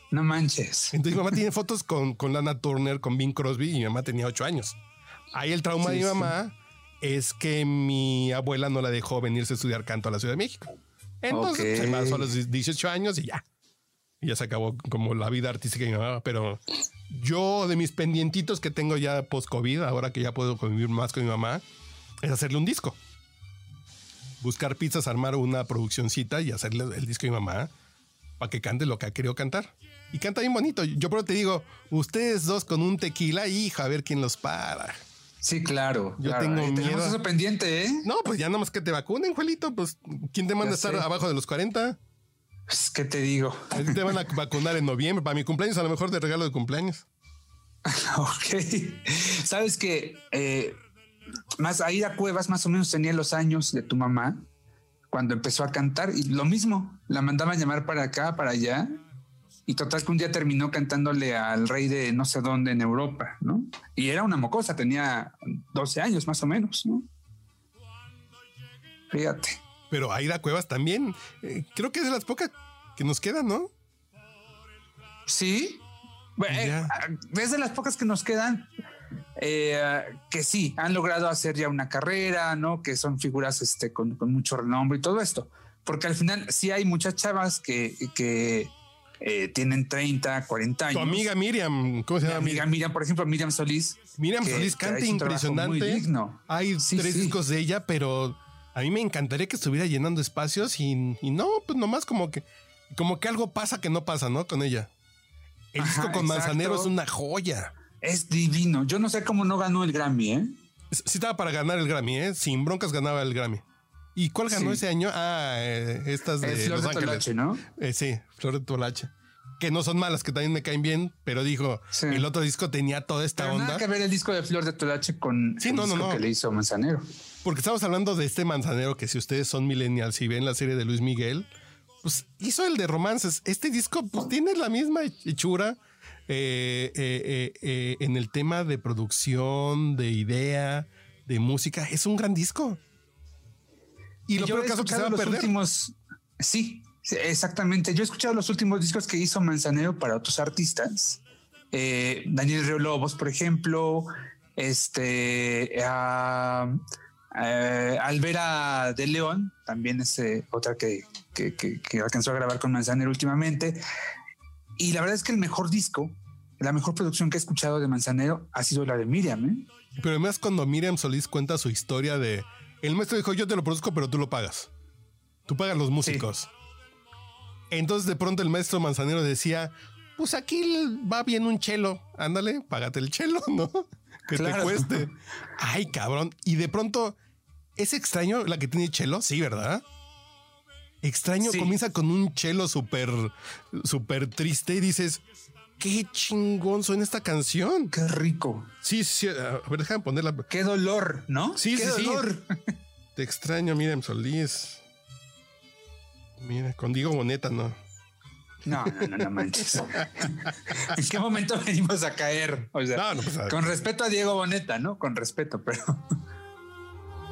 No manches. Entonces mi mamá tiene fotos con, con Lana Turner, con Bing Crosby y mi mamá tenía ocho años. Ahí el trauma Sí, de mi sí. mamá es que mi abuela no la dejó venirse a estudiar canto a la Ciudad de México. Entonces Ok. se pasó a los 18 años y ya. Y ya se acabó como la vida artística de mi mamá. Pero yo de mis pendientitos que tengo ya post-COVID, ahora que ya puedo convivir más con mi mamá, es hacerle un disco. Buscar pizzas, armar una produccioncita y hacerle el disco a mi mamá para que cante lo que ha querido cantar. Y canta bien bonito. Yo pero te digo, ustedes dos con un tequila, hija, a ver quién los para. Sí, claro. Yo claro. tengo miedo. eso pendiente, ¿eh? No, pues ya nada más que te vacunen, Juelito. Pues, ¿quién te manda a estar abajo de los 40? Pues, ¿Qué te digo? A ti te van a vacunar en noviembre. Para mi cumpleaños, a lo mejor de regalo de cumpleaños. *laughs* Ok. Sabes que eh, más Aida Cuevas más o menos tenía los años de tu mamá cuando empezó a cantar y lo mismo, la mandaban llamar para acá, para allá. Y total que un día terminó cantándole al rey de no sé dónde en Europa, ¿no? Y era una mocosa, tenía 12 años más o menos, ¿no? Fíjate. Pero Aida Cuevas también. eh, creo que es de las pocas que nos quedan, ¿no? Sí. Eh, Ya. es de las pocas que nos quedan eh, que sí han logrado hacer ya una carrera, ¿no? Que son figuras este, con, con mucho renombre y todo esto. Porque al final sí hay muchas chavas que, que eh, tienen 30, 40 años. Tu amiga Miriam, ¿cómo se Mi llama? amiga Miriam, por ejemplo, Miriam Solís. Miriam que- Solís canta impresionante. Hay Sí, tres sí. discos de ella, pero a mí me encantaría que estuviera llenando espacios y, y no, pues nomás como que, como que algo pasa que no pasa, ¿no? Con ella. El Ajá, disco con exacto. Manzanero es una joya. Es divino. Yo no sé cómo no ganó el Grammy, ¿eh? Sí estaba para ganar el Grammy, ¿eh? Sin broncas ganaba el Grammy. ¿Y cuál ganó Sí. ese año? Ah, eh, estas de Es Flor Los de Ángeles. Tolache, ¿no? Eh, sí, Flor de Tolache. Que no son malas, que también me caen bien, pero dijo, Sí. el otro disco tenía toda esta Pero onda. nada que ver el disco de Flor de Tolache con Sí, el no, disco no. que le hizo Manzanero. Porque estamos hablando de este manzanero que si ustedes son millennials y ven la serie de Luis Miguel, pues hizo el de romances. Este disco pues tiene la misma hechura eh, eh, eh, en el tema de producción, de idea, de música. Es un gran disco. Y lo peor caso que se va a perder. últimos, sí, exactamente. Yo he escuchado los últimos discos que hizo Manzanero para otros artistas. Eh, Daniel Río Lobos, por ejemplo, este eh, Alvera de León, también es eh, otra que, que, que- que alcanzó a grabar con Manzanero últimamente. Y la verdad es que el mejor disco, la mejor producción que he escuchado de Manzanero ha sido la de Miriam. ¿eh? Pero además cuando Miriam Solís cuenta su historia de... El maestro dijo, yo te lo produzco, pero tú lo pagas. Tú pagas los músicos. Entonces de pronto el maestro Manzanero decía, pues aquí va bien un chelo. Ándale, págate el chelo, *laughs* ¿no? Que te cueste. Ay, cabrón. Y de pronto, ¿es extraño la que tiene chelo? Sí, ¿verdad? Extraño Sí. comienza con un chelo súper, súper triste y dices, qué chingón suena esta canción. Qué rico. Sí, sí, sí. A ver, déjame ponerla. Qué dolor, ¿no? Sí, Qué sí, sí. dolor. Te extraño, Miriam Solís. Mira, con Diego Boneta, no. No, no, no, no manches. *laughs* ¿En qué momento venimos a caer? O sea, No, no, pues, con respeto a Diego Boneta, ¿no? Con respeto, pero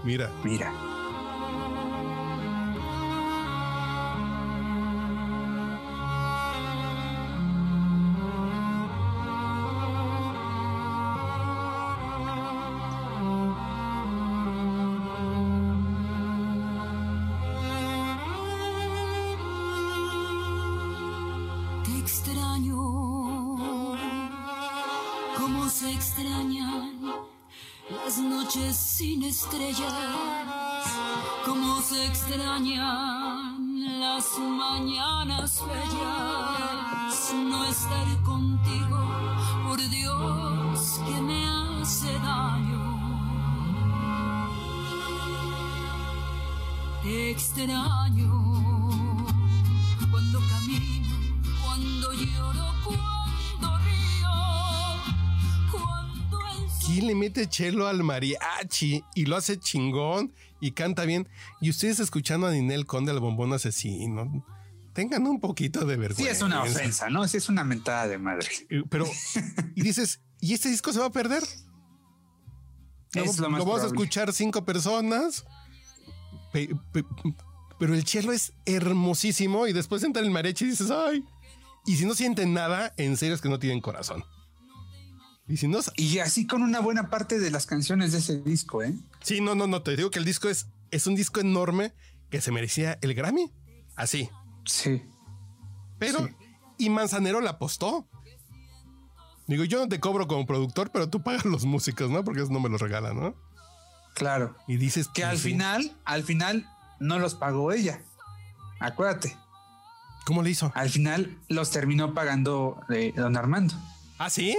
Mira. mira. Estrellas, como se extrañan las mañanas bellas. No estar contigo, por Dios, que me hace daño. Extraño el sol ¿Quién le mete chelo al mariachi y lo hace chingón y canta bien? Y ustedes escuchando a Ninel Conde, al bombón asesino, tengan un poquito de vergüenza. Sí es una ofensa, ¿no? Sí es una mentada de madre. Eh, Pero, y dices, ¿y este disco se va a perder? Lo, Es lo más vamos a escuchar cinco personas. pe- pe- pero el chelo es hermosísimo y después entra el mariachi y dices, ay. Y si no sienten nada, en serio es que no tienen corazón. Y si no, Y así con una buena parte de las canciones de ese disco, ¿eh? sí, no, no, no, te digo que el disco es, es un disco enorme que se merecía el Grammy. Así. Sí. Pero, Sí. y Manzanero la apostó. Digo, yo no te cobro como productor, pero tú pagas los músicos, ¿no? Porque eso no me lo regalan, ¿no? Claro. Y dices Que al sí. final, al final no los pagó ella. Acuérdate. ¿Cómo le hizo? Al final los terminó pagando eh, don Armando. ¿Ah, sí?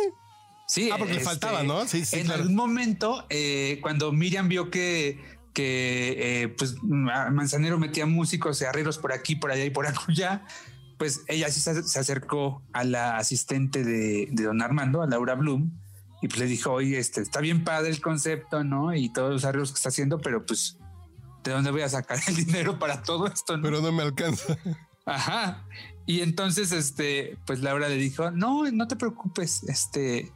Sí. Ah, porque le faltaba, ¿no? Sí, sí, en claro. algún momento, eh, cuando Miriam vio que, que eh, pues Ma- Manzanero metía músicos y arreglos por aquí, por allá y por *laughs* acullá, pues ella sí se, se acercó a la asistente de, de don Armando, a Laura Bloom, y pues le dijo, oye, este, está bien padre el concepto, ¿no? Y todos los arreglos que está haciendo, pero pues, ¿de dónde voy a sacar el *laughs* dinero para todo esto? no?" Pero no me alcanza. Ajá. Y entonces, este, pues Laura le dijo, no, no te preocupes, este,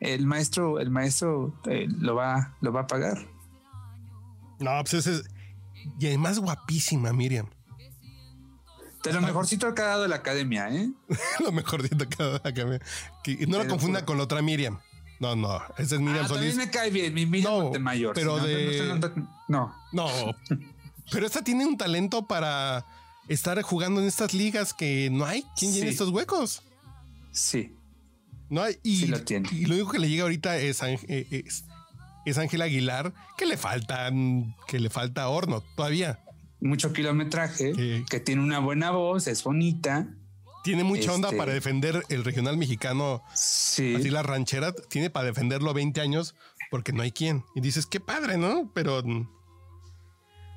el maestro, el maestro eh, lo va, lo va a pagar. No, pues ese es... Y además guapísima, Miriam. De lo mejorcito que ha dado la academia, ¿eh? *laughs* Lo mejor de cada que me- que no Te la lo confunda con la otra Miriam. No, no, esa es Miriam Ah, Solís. también me cae bien, mi Miriam No, Montemayor. pero no, de- no, no, no. *laughs* No, pero esta tiene un talento para estar jugando en estas ligas que no hay. ¿Quién llena Sí. estos huecos? sí, No hay. Y, Sí lo tiene. y lo único que le llega ahorita es, Ángel- eh, es, es Ángel Aguilar, que le faltan, que le falta horno todavía. mucho kilometraje, que tiene una buena voz, es bonita. Tiene mucha onda Este- para defender el regional mexicano, Sí. así la ranchera, tiene para defenderlo 20 años porque no hay quien. Y dices, qué padre, ¿no? Pero...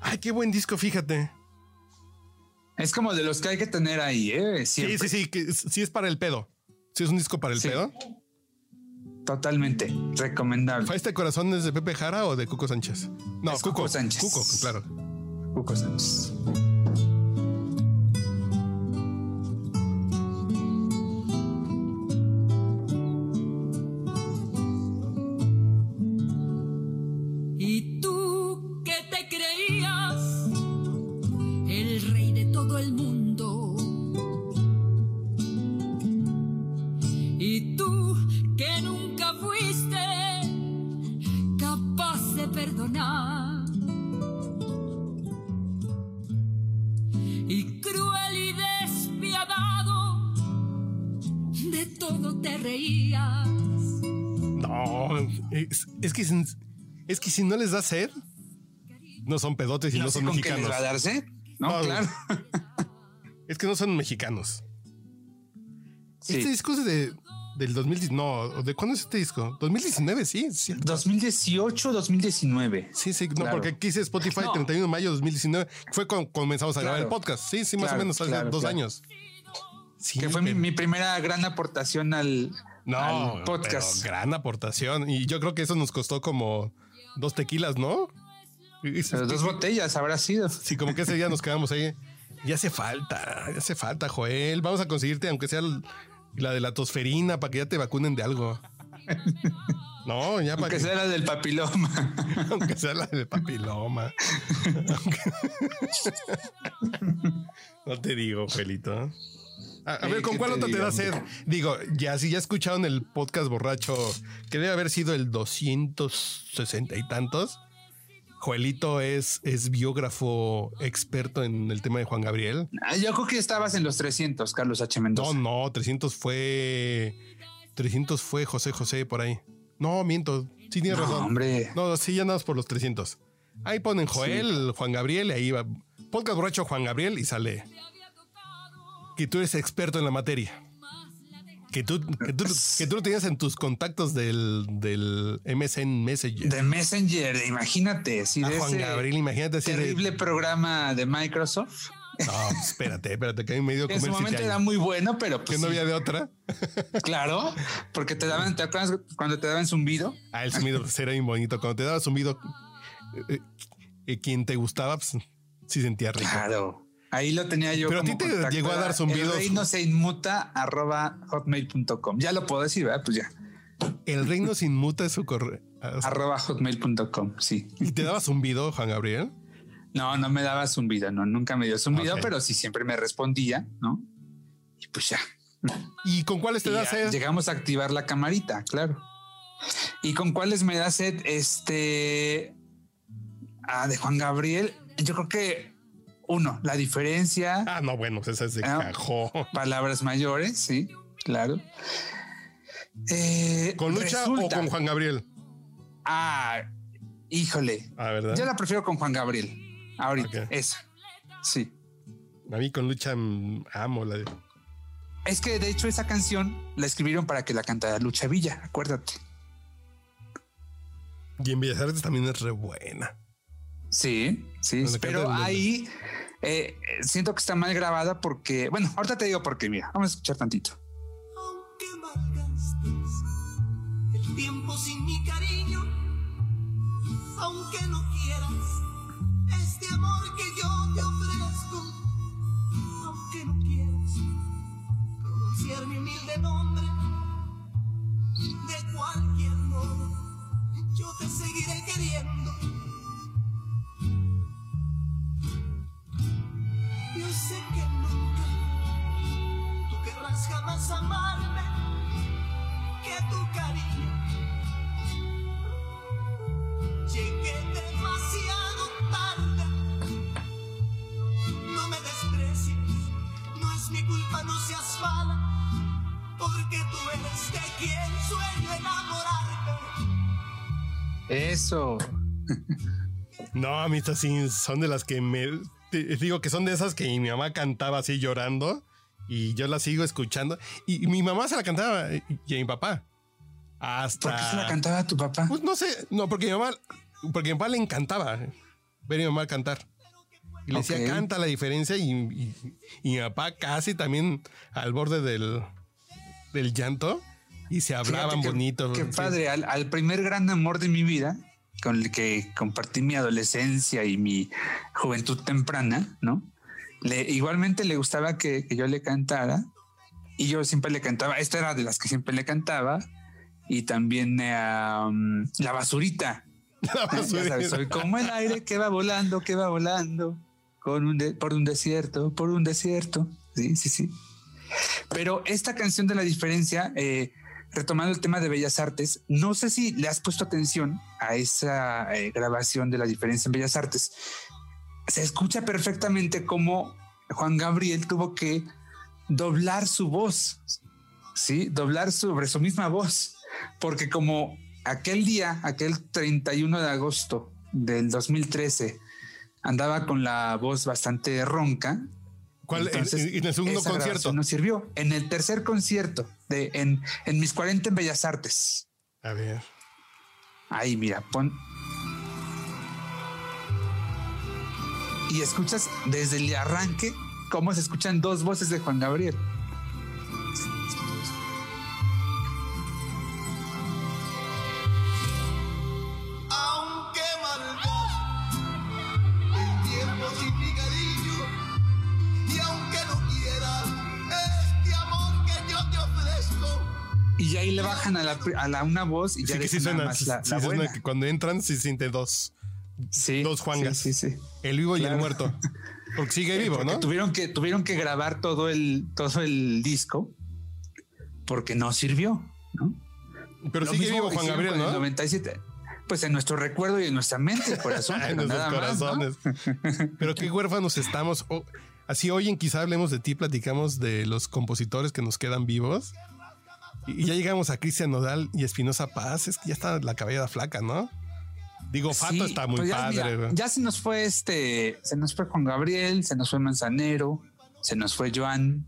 Ay, qué buen disco, fíjate. Es como de los que hay que tener ahí, ¿eh? Sí, Siempre. sí, sí, que sí es para el pedo. Sí es un disco para el Sí. pedo. Totalmente recomendable. ¿Fue este corazón es de Pepe Jara o de Cuco Sánchez? No, Es Cuco. Cuco Sánchez. Cuco, claro. Cuco Sánchez. Es, que es que si no les da sed, no son pedotes y no, no sé son con qué les mexicanos. va a darse. No, No, claro. *laughs* Es que no son mexicanos. Sí. Este disco es de del 2010. No, ¿de cuándo es este disco? 2019, sí, es cierto. 2018, 2019. Sí, sí, no, Claro. porque aquí dice Spotify No. 31 de mayo de 2019. Fue cuando comenzamos a grabar el podcast. Sí, sí, más Claro, o menos hace claro, dos claro. años. Sí, que fue mi primera gran aportación al, no, al podcast. gran aportación. Y yo creo que eso nos costó como dos tequilas, ¿no? Pero dos botellas habrá sido. Sí, como que ese día nos quedamos ahí. Ya hace falta, ya hace falta, Joel. Vamos a conseguirte, aunque sea el- la de la tosferina, para que ya te vacunen de algo. *laughs* No, ya para Aunque que sea la del papiloma. *laughs* aunque sea la de papiloma. Aunque- *laughs* no te digo, Joelito. A, ver, ¿con ¿qué cuál te otra te digo, da sed? Digo, ya si ya escucharon el podcast borracho, que debe haber sido el 260 y tantos. Joelito es, es biógrafo experto en el tema de Juan Gabriel. Ah, Yo creo que estabas en los 300, Carlos H. No, Mendoza. no, 300 fue. 300 fue José José por ahí. No, miento. Sí, tienes No, razón. hombre. No, sí, ya andamos por los 300. Ahí ponen Joel, Juan Gabriel, y ahí va. Podcast borracho Juan Gabriel y sale. Que tú eres experto en la materia. Que tú, que tú, que tú lo tenías en tus contactos del, del MSN Messenger. De Messenger, imagínate. Sí, a de Juan ese Gabriel, imagínate de- terrible programa de Microsoft. No, espérate, espérate, que a mí me dio Que *laughs* en su momento era muy bueno, pero Que pues no sí, había de otra. *laughs* claro, porque te daban, ¿te acuerdas cuando te daban zumbido? Ah, el zumbido pues, era bien bonito. Cuando te daba zumbido, eh, eh, quien te gustaba, pues sí sentía rico. Claro. Ahí lo tenía yo. Pero a como ti te contacto, llegó a dar zumbidos. El reino se inmuta arroba hotmail.com. Ya lo puedo decir, ¿verdad? Pues ya. El reino sin muta es su correo. Arroba hotmail.com. Sí. ¿Y te daba zumbido, Juan Gabriel? No, no me daba zumbido, no, nunca me dio zumbido, Ok. pero sí siempre me respondía, ¿no? Y pues ya. ¿Y con cuáles te Y da sed? Llegamos a activar la camarita, claro. ¿Y con cuáles me da sed? Este. Ah, de Juan Gabriel. Yo creo que uno, la diferencia, Ah, no, bueno, esa es de Ah. cajón. palabras mayores, sí, claro. Eh, ¿Con Lucha resulta- o con Juan Gabriel? Ah, híjole. Ah, ¿verdad? Yo la prefiero con Juan Gabriel. Ahorita, Ok. esa. Sí. A mí con Lucha mm, amo la de... Es que de hecho esa canción la escribieron para que la cantara Lucha Villa, acuérdate. Y en Bellas Artes también es re buena. Sí, sí, pero ahí eh, eh, siento que está mal grabada porque, bueno, ahorita te digo por qué, mira, vamos a escuchar tantito. Aunque malgastes el tiempo sin mi cariño, aunque no quieras este amor que yo te ofrezco, aunque no quieras pronunciar mi humilde nombre, de cualquier modo, yo te seguiré queriendo. Eso. No, a mí estas sí son de las que me... digo que son de esas que mi mamá cantaba así llorando y yo la sigo escuchando. Y, y mi mamá se la cantaba y, y a mi papá. Hasta... ¿Por qué se la cantaba a tu papá? Pues no sé, no, porque mi mamá, porque a mi papá le encantaba ver a mi mamá cantar. Y le decía, Ok. canta la diferencia. Y, y- y mi papá casi también al borde del, del llanto. Y se hablaban qué- bonito. Qué padre, al, al primer gran amor de mi vida, con el que compartí mi adolescencia y mi juventud temprana, ¿no? Le, igualmente le gustaba que, que yo le cantara y yo siempre le cantaba, esta era de las que siempre le cantaba y también um, La Basurita. *laughs* La sabes, soy como el aire que va volando, que va volando con un de- por un desierto, por un desierto. Sí, sí, sí. Pero esta canción de la diferencia, eh, retomando el tema de Bellas Artes, no sé si le has puesto atención a esa eh, grabación de la diferencia en Bellas Artes. Se escucha perfectamente cómo Juan Gabriel tuvo que doblar su voz, sí, doblar sobre su misma voz, porque como aquel día, aquel 31 de agosto del 2013, andaba con la voz bastante ronca. ¿Cuál? En- entonces en, en el segundo esa concierto. No sirvió. En el tercer concierto de en, en mis 40 en Bellas Artes. A ver. Ahí, mira, pon. Y escuchas desde el arranque cómo se escuchan dos voces de Juan Gabriel. aunque malgasto el tiempo sin mi cariño y aunque no quieras este amor que yo te ofrezco Y ahí le bajan a la, a la una voz y ya Sí, que sí suena. más sí- la, sí la suena que cuando entran se siente dos. Sí, dos Juangas. Sí, sí, sí. El vivo y el muerto. Porque sigue vivo, Porque ¿no? Tuvieron que, tuvieron que grabar todo el, todo el disco porque no sirvió, ¿no? Pero Lo sigue vivo Juan Gabriel, con el ¿no? 97. Pues en nuestro recuerdo y en nuestra mente, corazón. *laughs* en pero nuestros nada más, ¿no? corazones. Pero qué huérfanos estamos. Así hoy en quizá hablemos de ti, platicamos de los compositores que nos quedan vivos. Y y ya llegamos a Cristian Nodal y Espinosa Paz. Es que ya está la cabellera flaca, ¿no? Digo, Fato Sí, está muy pues ya, padre. mira, ya se nos fue este, se nos fue Juan Gabriel, se nos fue Manzanero, se nos fue Joan.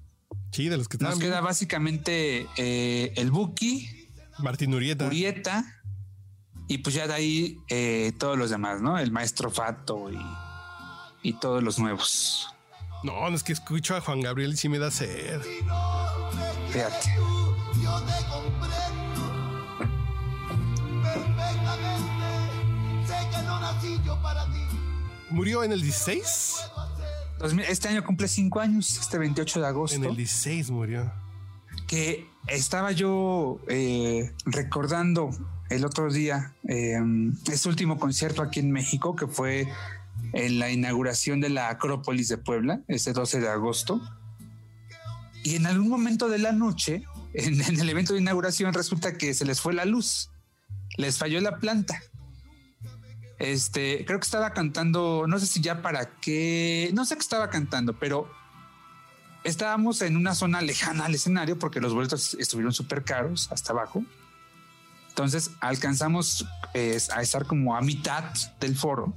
sí, de los que Nos queda básicamente eh, el Buki, Martín Urieta. Urieta, y pues ya de ahí eh, todos los demás, ¿no? El maestro Fato y, y todos los nuevos. No, no es que escucho a Juan Gabriel y sí me da sed. Fíjate. ¿Murió en el 16? 2000 Este año cumple cinco años, este 28 de agosto. En el 16 murió. que estaba yo eh, recordando el otro día eh, ese último concierto aquí en México que fue en la inauguración de la Acrópolis de Puebla, ese 12 de agosto. Y en algún momento de la noche, en, en el evento de inauguración, resulta que se les fue la luz, les falló la planta. Este, creo que estaba cantando, no sé si ya para qué, no sé qué estaba cantando, pero estábamos en una zona lejana al escenario porque los boletos estuvieron súper caros hasta abajo. Entonces alcanzamos eh, a estar como a mitad del foro.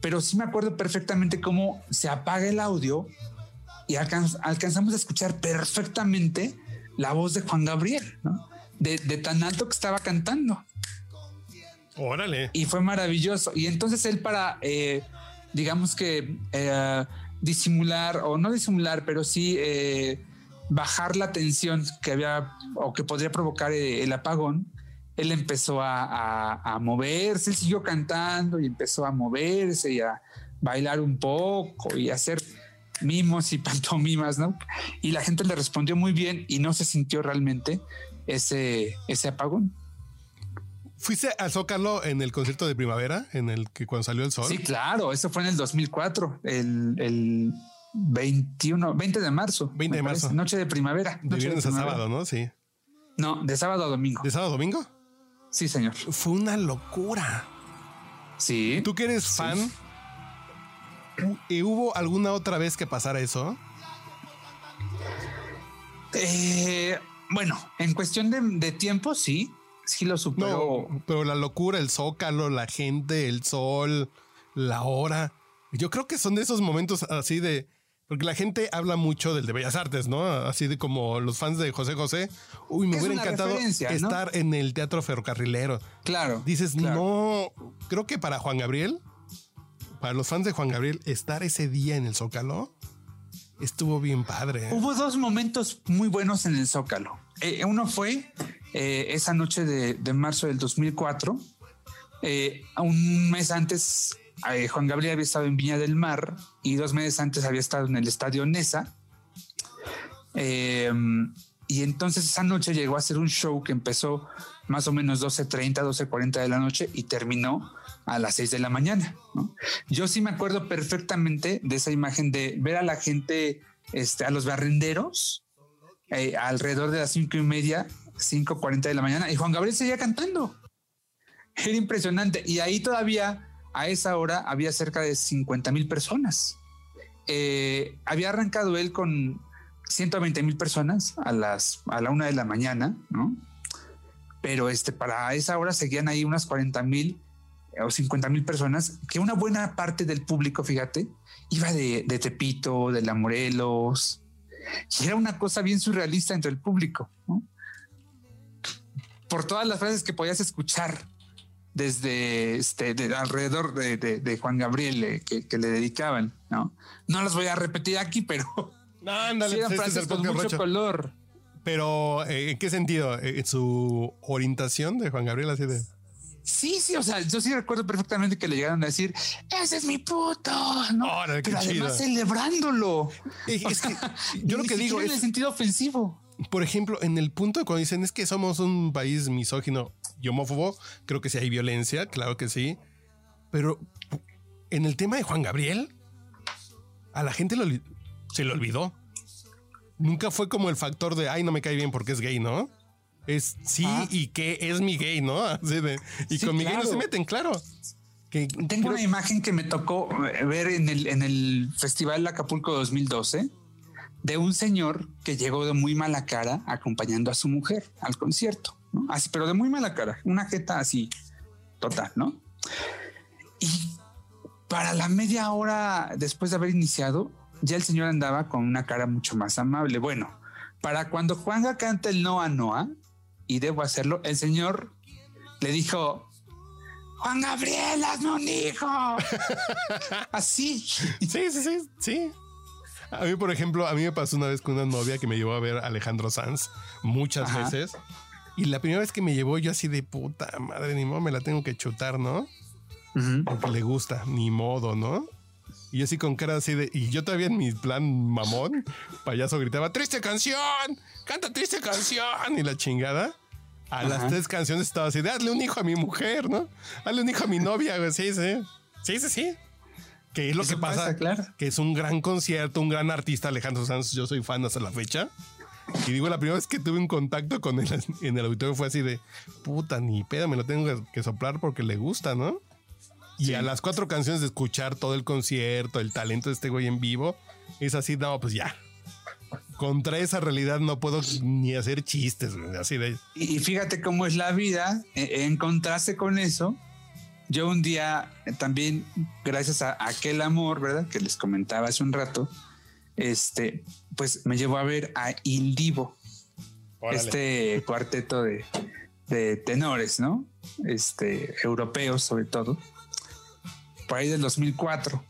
Pero sí me acuerdo perfectamente cómo se apaga el audio y alcanz- alcanzamos a escuchar perfectamente la voz de Juan Gabriel. De, de tan alto que estaba cantando Órale. y fue maravilloso. Y entonces él para, eh, digamos que eh, disimular, o no disimular, pero sí eh, bajar la tensión que había o que podría provocar eh, el apagón, él empezó a, moverse, él siguió cantando y empezó a moverse y a bailar un poco y a hacer mimos y *laughs* pantomimas, ¿no? Y la gente le respondió muy bien y no se sintió realmente ese, ese apagón. ¿Fuiste al Zócalo en el concierto de primavera? En el que cuando salió el sol. Sí, claro, eso fue en el 2004, el, el 21, 20 de marzo. 20 de parece, marzo. Noche de primavera. De noche viernes a primavera. sábado, ¿no? Sí. No, de sábado a domingo. ¿De sábado a domingo? Sí, señor. Fue una locura. Sí. ¿Tú que eres Sí. fan? ¿Y hubo alguna otra vez que pasara eso? Eh, bueno, en cuestión de, de tiempo, sí. Sí lo superó. No, pero la locura, el zócalo, la gente, el sol, la hora. Yo creo que son de esos momentos así de. Porque la gente habla mucho del de Bellas Artes, ¿no? Así de como los fans de José José. Uy, me Es hubiera encantado ¿no? estar en el teatro ferrocarrilero. Claro. Dices, claro. no. Creo que para Juan Gabriel para los fans de Juan Gabriel, estar ese día en el Zócalo estuvo bien padre. ¿eh? Hubo dos momentos muy buenos en el Zócalo. Eh, uno fue eh, esa noche de, de marzo del 2004. Eh, un mes antes, eh, Juan Gabriel había estado en Viña del Mar y dos meses antes había estado en el Estadio Nesa. Eh, y entonces esa noche llegó a ser un show que empezó más o menos 12.30, 12.40 de la noche y terminó a las 6 de la mañana. ¿no? Yo sí me acuerdo perfectamente de esa imagen de ver a la gente, este, a los barrenderos, eh, alrededor de las cinco y media, 5.40 de la mañana, y Juan Gabriel seguía cantando. Era impresionante. Y ahí todavía, a esa hora, había cerca de 50 mil personas. Eh, había arrancado él con 120 mil personas a las a la una de la mañana, ¿no? Pero este, para esa hora seguían ahí unas 40 mil o 50 mil personas, que una buena parte del público, fíjate, iba de, de Tepito, de La Morelos, y era una cosa bien surrealista entre el público, ¿no? Por todas las frases que podías escuchar desde este, de alrededor de, de- de Juan Gabriel eh, que, que le dedicaban, ¿no? No las voy a repetir aquí, pero *laughs* No, ándale, sí eran pues, este es frases con mucho borracho. color. Pero, eh, ¿en qué sentido? Eh, ¿Su orientación de Juan Gabriel así de... Sí, sí, o sea, yo sí recuerdo perfectamente que le llegaron a decir, ese es mi puto, ¿no? Órale, Pero además chido. celebrándolo. Eh, Es que yo lo que digo siquiera en el es, sentido ofensivo. Por ejemplo, en el punto de cuando dicen es que somos un país misógino y homófobo, creo que sí hay violencia, claro que sí. Pero en el tema de Juan Gabriel, a la gente lo se le olvidó. Nunca fue como el factor de, ay, no me cae bien porque es gay, ¿no? Es sí Ah. y que es mi gay, ¿no? *laughs* Así de- y Sí, con mi gay no se meten, claro. Que Tengo creo- una imagen que me tocó ver en el, en el Festival Acapulco 2012 de un señor que llegó de muy mala cara acompañando a su mujer al concierto, ¿no? Así, pero de muy mala cara, una jeta así total, ¿no? Y para la media hora después de haber iniciado, ya el señor andaba con una cara mucho más amable. Bueno, para cuando Juanga canta el Noa Noa, y debo hacerlo, el señor le dijo, Juan Gabriel, hazme un hijo. *laughs* Así. Sí, sí, sí, sí. A mí, por ejemplo, a mí me pasó una vez con una novia que me llevó a ver a Alejandro Sanz muchas Ajá. veces. Y la primera vez que me llevó, yo así de puta madre, ni modo, me la tengo que chutar, ¿no? Porque le gusta, ni modo, ¿no? Y yo así con cara así de. Y yo todavía en mi plan mamón, payaso gritaba: ¡Triste canción! ¡Canta triste canción! Y la chingada. A las tres canciones estaba así de: hazle un hijo a mi mujer, ¿no? Hazle un hijo a mi novia, güey. Sí, sí. Sí, sí, sí. Que es lo Eso que pasa, pasa, claro. que es un gran concierto, un gran artista, Alejandro Sanz. Yo soy fan hasta la fecha. Y digo, la primera vez que tuve un contacto con él *laughs* en el auditorio fue así de puta, ni pedo, me lo tengo que- soplar porque le gusta, ¿no? Y a las cuatro canciones de escuchar todo el concierto, el talento de este güey en vivo, es así, no, pues ya. Contra esa realidad no puedo ni hacer chistes, así de. Y fíjate cómo es la vida. eh, En contraste con eso, yo un día eh, también, gracias a aquel amor, ¿verdad? Que les comentaba hace un rato, este, pues me llevó a ver a Il Divo, este cuarteto de, de tenores, ¿no? Este, europeos sobre todo, por ahí del 2004.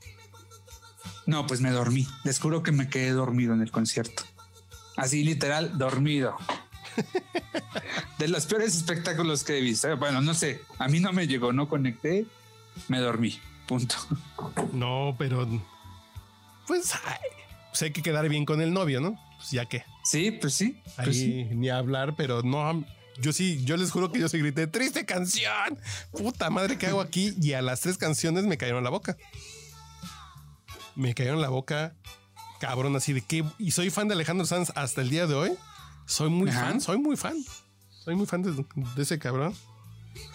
No, pues me dormí. Les juro que me quedé dormido en el concierto. Así literal, dormido. *laughs* De los peores espectáculos que he visto. Bueno, no sé, a mí no me llegó, no conecté, me dormí. Punto. No, pero. Pues, ay, pues hay que quedar bien con el novio, ¿no? Pues ya que. Sí, pues sí. Ahí pues sí. ni hablar, pero no. Yo sí, yo les juro que yo sí grité, triste canción. Puta madre, ¿qué hago aquí? Y a las tres canciones me cayeron la boca. Me cayeron la boca, cabrón, así de que. Y soy fan de Alejandro Sanz hasta el día de hoy. Soy muy Ajá. fan, soy muy fan. Soy muy fan de, de ese cabrón.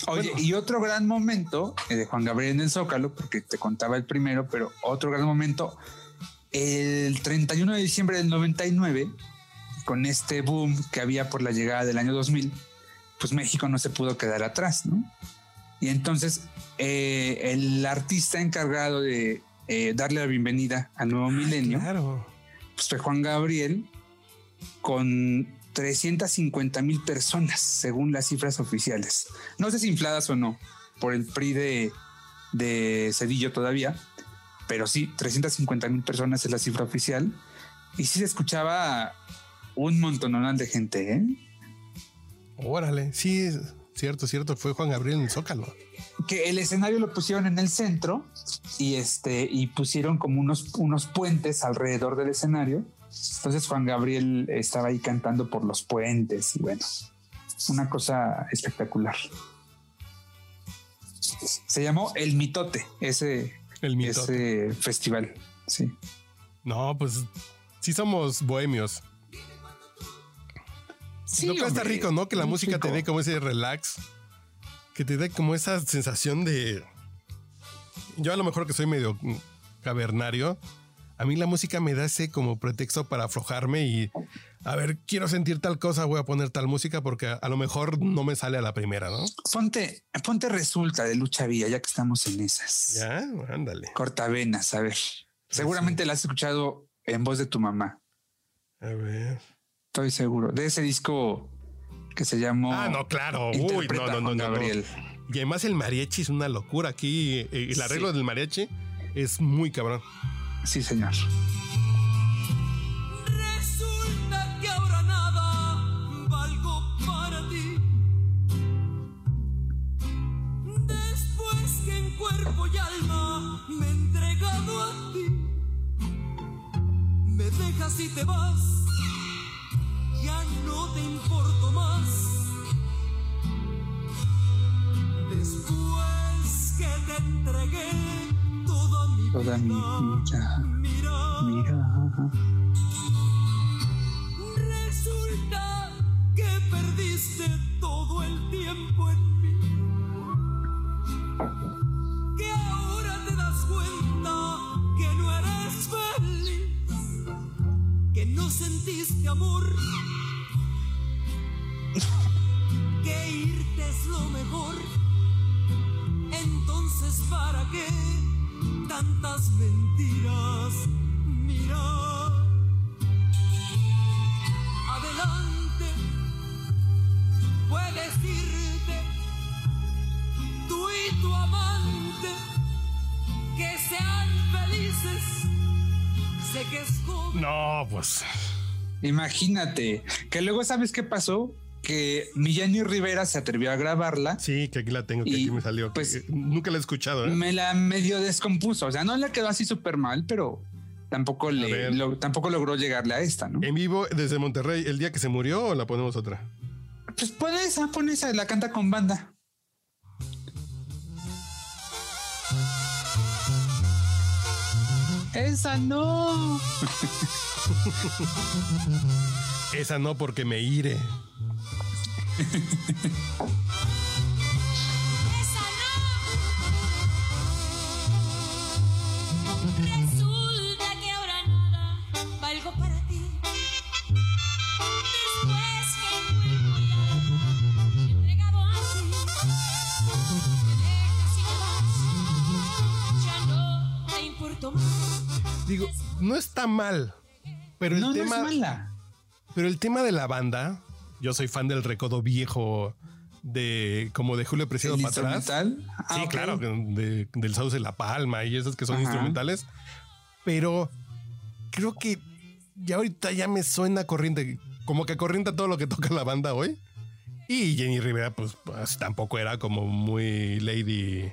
Oye, Bueno. y otro gran momento eh, de Juan Gabriel en el Zócalo, porque te contaba el primero, pero otro gran momento, el 31 de diciembre del 99, con este boom que había por la llegada del año 2000, pues México no se pudo quedar atrás, ¿no? Y entonces eh, el artista encargado de eh, darle la bienvenida al nuevo milenio, Claro. pues fue Juan Gabriel con 350 mil personas, según las cifras oficiales. No sé si infladas o no, por el PRI de, de Cedillo todavía, pero sí, 350 mil personas es la cifra oficial. Y sí se escuchaba un montonal de gente, ¿eh? Órale, sí, cierto, cierto, fue Juan Gabriel en el Zócalo. Que el escenario lo pusieron en el centro y este y pusieron como unos, unos puentes alrededor del escenario. Entonces Juan Gabriel estaba ahí cantando por los puentes y bueno, una cosa espectacular. Se llamó El Mitote, ese, El mitote. ese festival. Sí. No, pues sí somos bohemios. Sí, no que está rico, ¿no? Que la música te dé como ese relax. Que te dé como esa sensación de. Yo a lo mejor que soy medio cavernario. A mí la música me da ese como pretexto para aflojarme y. A ver, quiero sentir tal cosa, voy a poner tal música porque a, a lo mejor no me sale a la primera, ¿no? Ponte, ponte resulta de Lucha Villa, ya que estamos en esas. Ya, ándale. Cortavenas, a ver. Seguramente la has escuchado en voz de tu mamá. A ver. Estoy seguro. De ese disco que se llamó. Ah, no, claro. Uy, no, no, no, no. Gabriel. Y además el mariachi es una locura aquí. eh, El arreglo Sí. del mariachi es muy cabrón. Sí, señor. Resulta que ahora nada valgo para ti. Después que en cuerpo y alma me he entregado a ti, me dejas y te vas, ya no te importo más. Después que te entregué toda mi vida. Mira. Resulta que perdiste todo el tiempo en mí. Que ahora te das cuenta que no eres feliz. Que no sentiste amor. Que irte es lo mejor. Entonces, ¿para qué tantas mentiras? Mira adelante. Puedes irte, tú y tu amante, que sean felices. Sé que es. No, pues. Imagínate. Que luego, ¿sabes qué pasó? Que mi Jenny Rivera se atrevió a grabarla. Sí, que aquí la tengo, que Y, aquí me salió. pues, nunca la he escuchado, ¿eh? Me la medio descompuso. O sea, no le quedó así súper mal, pero tampoco le ver. lo- tampoco logró llegarle a esta, ¿no? En vivo desde Monterrey, el día que se murió o la ponemos otra. Pues pon esa, pon esa, la canta con banda. Esa no. *laughs* Esa no porque me ire. Digo, no está mal. Pero el No, no tema. es mala. Pero el tema de la banda, yo soy fan del recodo viejo de como de Julio Preciado ¿El para atrás. instrumental? Ah, sí, claro, de- del Sauce de la Palma y esos que son Ajá. instrumentales. Pero creo que ya ahorita ya me suena corriente, como que corriente todo lo que toca la banda hoy. Y Jenny Rivera, pues, pues, tampoco era como muy lady,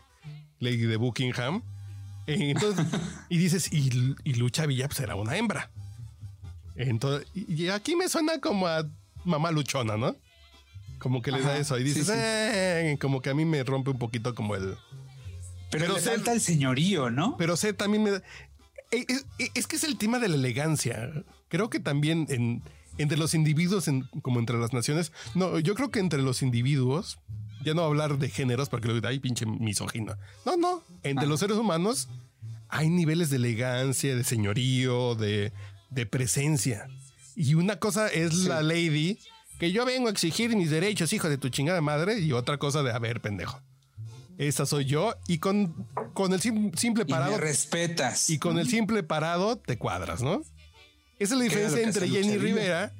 lady de Buckingham. Eh, Entonces, *laughs* y dices, y, y Lucha Villa, pues era una hembra. Entonces, y aquí me suena como a mamá luchona, ¿no? Como que le da eso. Y dices, sí. "Eh", como que a mí me rompe un poquito como el. Pero, Pero le sé- falta el señorío, ¿no? Pero sé también me da- Eh, Es, es- es que es el tema de la elegancia. Creo que también en, entre los individuos, en- como entre las naciones. No, yo creo que entre los individuos, ya no hablar de géneros porque luego hay pinche misógino. No, no. Entre Ah. los seres humanos hay niveles de elegancia, de señorío, de, de presencia. Y una cosa es la lady, que yo vengo a exigir mis derechos, hijo de tu chingada madre, y otra cosa de, a ver, pendejo. Esa soy yo, y con, con el sim- simple Y parado me respetas. y con el simple parado te cuadras, ¿no? Esa es la diferencia entre Jenny Villa. Rivera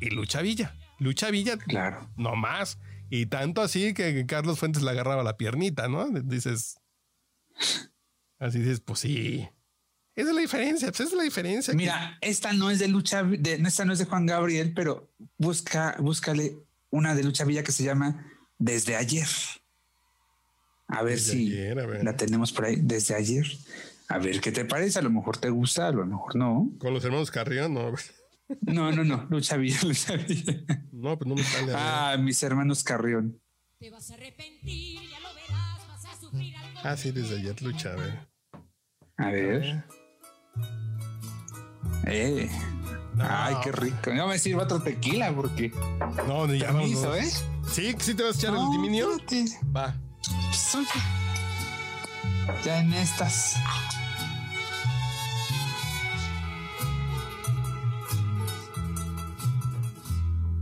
y Lucha Villa. Lucha Villa, Claro. no más. Y tanto así que Carlos Fuentes le agarraba la piernita, ¿no? Dices. Así dices, pues sí. Esa es la diferencia, pues esa es la diferencia. Mira, esta no es de lucha, de, no, esta no es de Juan Gabriel, pero busca, búscale una de lucha villa que se llama Desde ayer. A ver Desde si ayer, a ver. la tenemos por ahí desde ayer. A ver qué te parece. A lo mejor te gusta, a lo mejor no. Con los hermanos Carrión, no. No, no, no. Lucha villa, *laughs* lucha villa. No, pues no me sale. a. Ah, mis hermanos Carrión. Te vas a arrepentir, ya lo verás, vas a sufrir algo. Ah, sí, desde ayer lucha, a ver. A ver. Eh. Ay, qué rico. No me sirva otro tequila porque. No, no, ya Permiso. ¿eh? Sí, sí te vas a echar el No, diminio. espérate. Va. Ya en estas.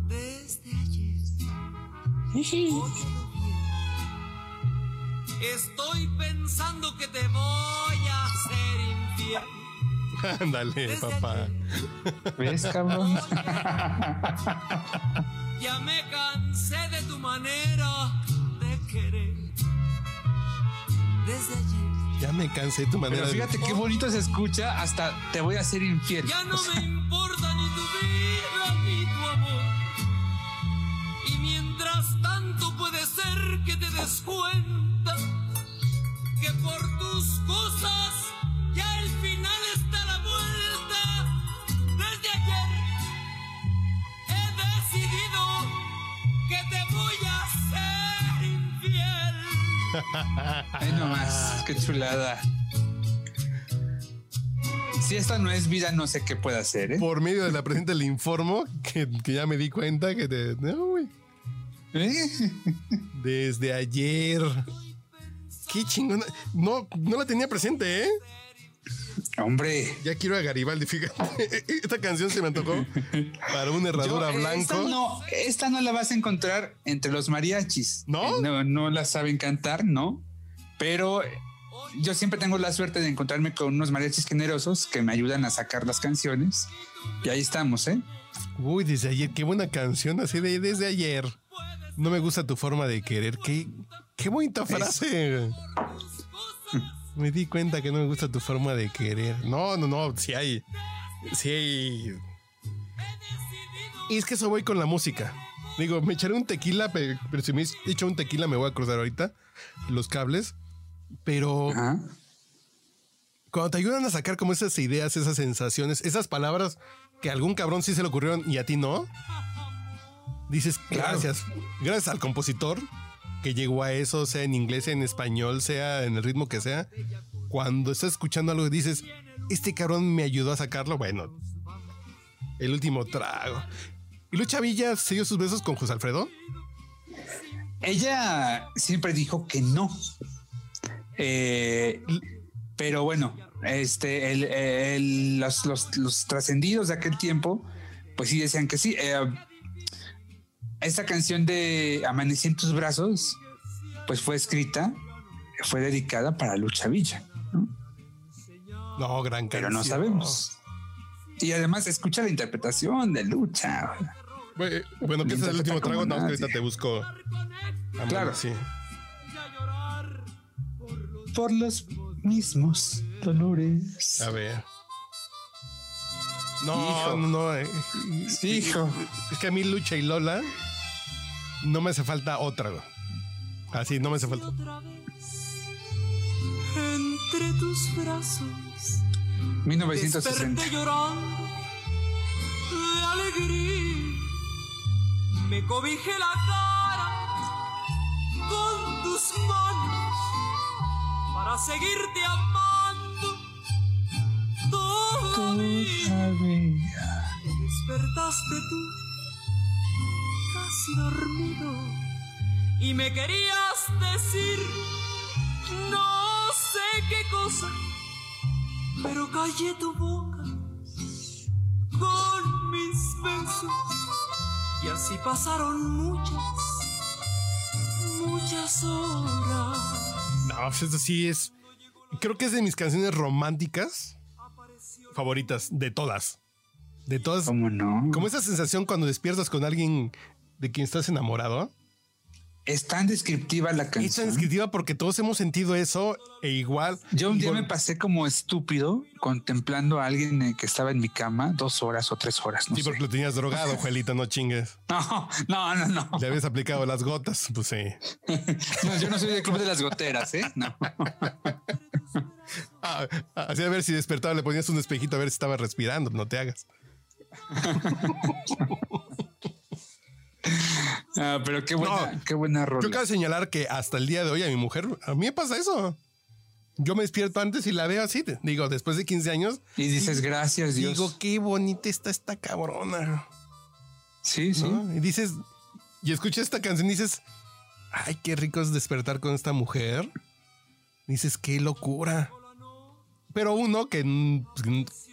Desde ayer. Estoy pensando que te voy. *laughs* Ándale, papá. ¿Ves, cabrón? *laughs* Ya me cansé de tu manera de querer. Desde ayer Ya me cansé de tu manera. Pero de- fíjate qué bonito se escucha. Hasta te voy a hacer infiel. ya no O sea, me importa ni tu vida ni tu amor. Y mientras tanto puede ser que te des cuenta *laughs* Ay, nomás. Qué chulada. Si esta no es vida, no sé qué puede hacer, ¿eh? Por medio de la presente le informo que, que ya me di cuenta que te. ¿Eh? *laughs* Desde ayer. Qué chingona. No, no la tenía presente, ¿eh? Hombre. Ya quiero a Garibaldi, fíjate. *laughs* Esta canción se me antojó para una herradura Yo, blanco. Esta no, esta no la vas a encontrar entre los mariachis. ¿No? Eh, No, no la saben cantar, ¿no? Pero yo siempre tengo la suerte de encontrarme con unos mariachis generosos que me ayudan a sacar las canciones. Y ahí estamos, ¿eh? Uy, desde ayer, qué buena canción, así de desde ayer. No me gusta tu forma de querer. Qué, qué bonita frase. Me di cuenta que no me gusta tu forma de querer. No, no, no, sí hay. Sí hay. Y es que eso voy con la música. Digo, me echaré un tequila, pe- pero si me echo un tequila me voy a cruzar ahorita los cables. Pero Ajá. cuando te ayudan a sacar como esas ideas, esas sensaciones, esas palabras que a algún cabrón sí se le ocurrieron y a ti no, dices Claro. gracias, gracias al compositor que llegó a eso, sea en inglés, sea en español, sea en el ritmo que sea. Cuando estás escuchando algo y dices, este cabrón me ayudó a sacarlo, bueno, el último trago. ¿Y Lucha Villa se dio sus besos con José Alfredo? Ella siempre dijo que no. Eh, pero bueno, este, el- el- los, los- los trascendidos de aquel tiempo, pues sí decían que sí. Eh, esta canción de Amanecí en tus brazos, pues fue escrita, fue dedicada para Lucha Villa, ¿no? No, gran pero canción. no sabemos. Y además escucha la interpretación de Lucha. Bueno, que ese es el último trago, no, ahorita te busco. Claro. Sí. Por los mismos dolores. A ver. No, Hijo. no, no. eh, Hijo. Es que a mí Lucha y Lola no me hace falta otra. Así, no me hace falta. Otra vez entre tus brazos 1960. desperté llorando de alegría. Me cobijé la cara con tus manos para seguirte amando todavía. Todavía. Despertaste tú, dormido, y me querías decir no sé qué cosa, pero callé tu boca con mis besos, y así pasaron muchas, muchas horas. No, pues esto sí es. Creo que es de mis canciones románticas favoritas, de todas. De todas. ¿Cómo no? Como esa sensación cuando despiertas con alguien de quien estás enamorado. es tan descriptiva la Es tan canción. descriptiva porque todos hemos sentido eso e igual. Yo un día me pasé como estúpido contemplando a alguien que estaba en mi cama dos horas o tres horas. No, Sí, sé. porque lo tenías drogado, Juelita, no chingues. *laughs* no, no, no, no. Le habías aplicado las gotas, pues sí. *laughs* No, Yo no soy del club de las goteras, ¿eh? No. *laughs* Ah, así a ver si despertaba, le ponías un espejito a ver si estaba respirando, no te hagas. *laughs* Ah, pero qué buena, No, qué buena Yo rola. quiero señalar que hasta el día de hoy a mi mujer, a mí me pasa eso. Yo me despierto antes y la veo así, digo, después de 15 años, Y dices, gracias, Dios. digo, qué bonita está esta cabrona. sí, sí. Y dices, y escuchas esta canción y dices, ay, qué rico es despertar con esta mujer. Dices, qué locura. Pero uno que, n-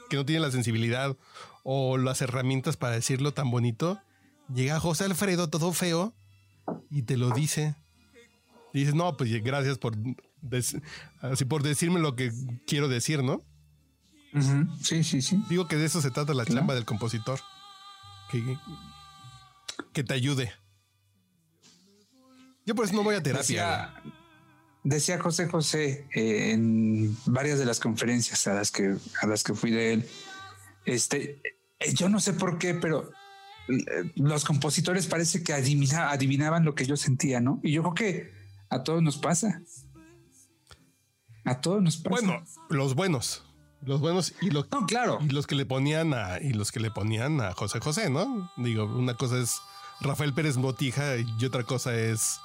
que no tiene la sensibilidad o las herramientas para decirlo tan bonito, llega José Alfredo todo feo y te lo dice. Y dices, no, pues gracias por, así por decirme lo que quiero decir, ¿no? Sí, sí, sí. Digo que de eso se trata la Claro. chamba del compositor. Que, que te ayude. Yo por eso no voy a terapia. Decía, decía José José eh, en varias de las conferencias a las que a las que fui de él. Este, eh, yo no sé por qué, pero los compositores parece que adivina- adivinaban lo que yo sentía, ¿no? Y yo creo que a todos nos pasa. A todos nos pasa. Bueno, los buenos. Los buenos y, lo- no, claro. y los que le ponían a y los que le ponían a José José, ¿no? Digo, una cosa es Rafael Pérez Botija y otra cosa es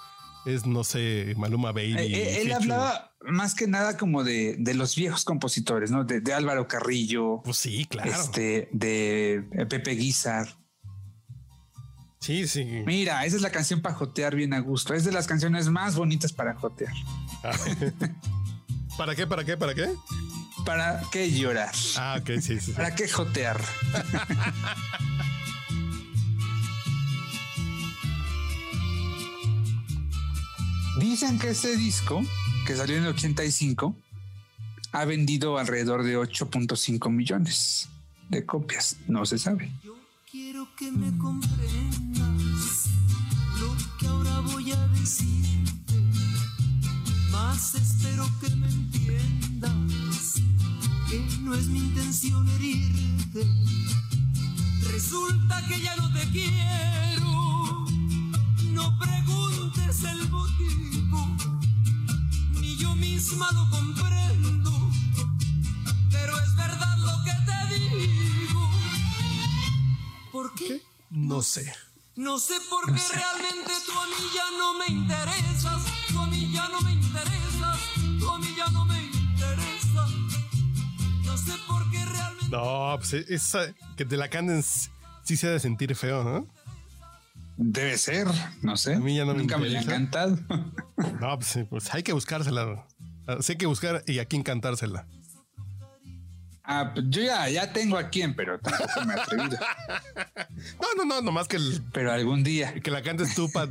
es no sé, Maluma Baby. Eh, eh, él hablaba más que nada como de, de los viejos compositores, ¿no? De, de Álvaro Carrillo, Pues sí, claro. este, de Pepe Guizar. Sí, sí. Mira, esa es la canción para jotear bien a gusto. Es de las canciones más bonitas para jotear. *laughs* ¿Para qué? ¿Para qué? ¿Para qué? ¿Para qué llorar? Ah, ok, sí, sí. ¿Para qué jotear? *laughs* Dicen que este disco, que salió en el 85, ha vendido alrededor de 8.5 millones de copias. No se sabe. Quiero que me comprendas lo que ahora voy a decirte. Más espero que me entiendas que no es mi intención herirte. Resulta que ya no te quiero. No preguntes el motivo, ni yo misma lo comprendo. Pero es verdad ¿Por qué? No sé. No sé por qué realmente tú a mí ya no me interesas. Tú a mí ya no me interesas. Tú a mí ya no me interesas. No sé por qué realmente. No, pues esa que te la canten sí se ha de sentir feo, ¿no? Debe ser, no sé. A mí ya no me Nunca me, ha interesa. encantado. No, pues, sí, pues hay que buscársela. Sí hay que buscar y a quién cantársela. Ah, pues yo ya, ya tengo a quién, pero tampoco me he atrevido. *laughs* No, no, no, nomás que, el- Pero algún día. que la cantes tú para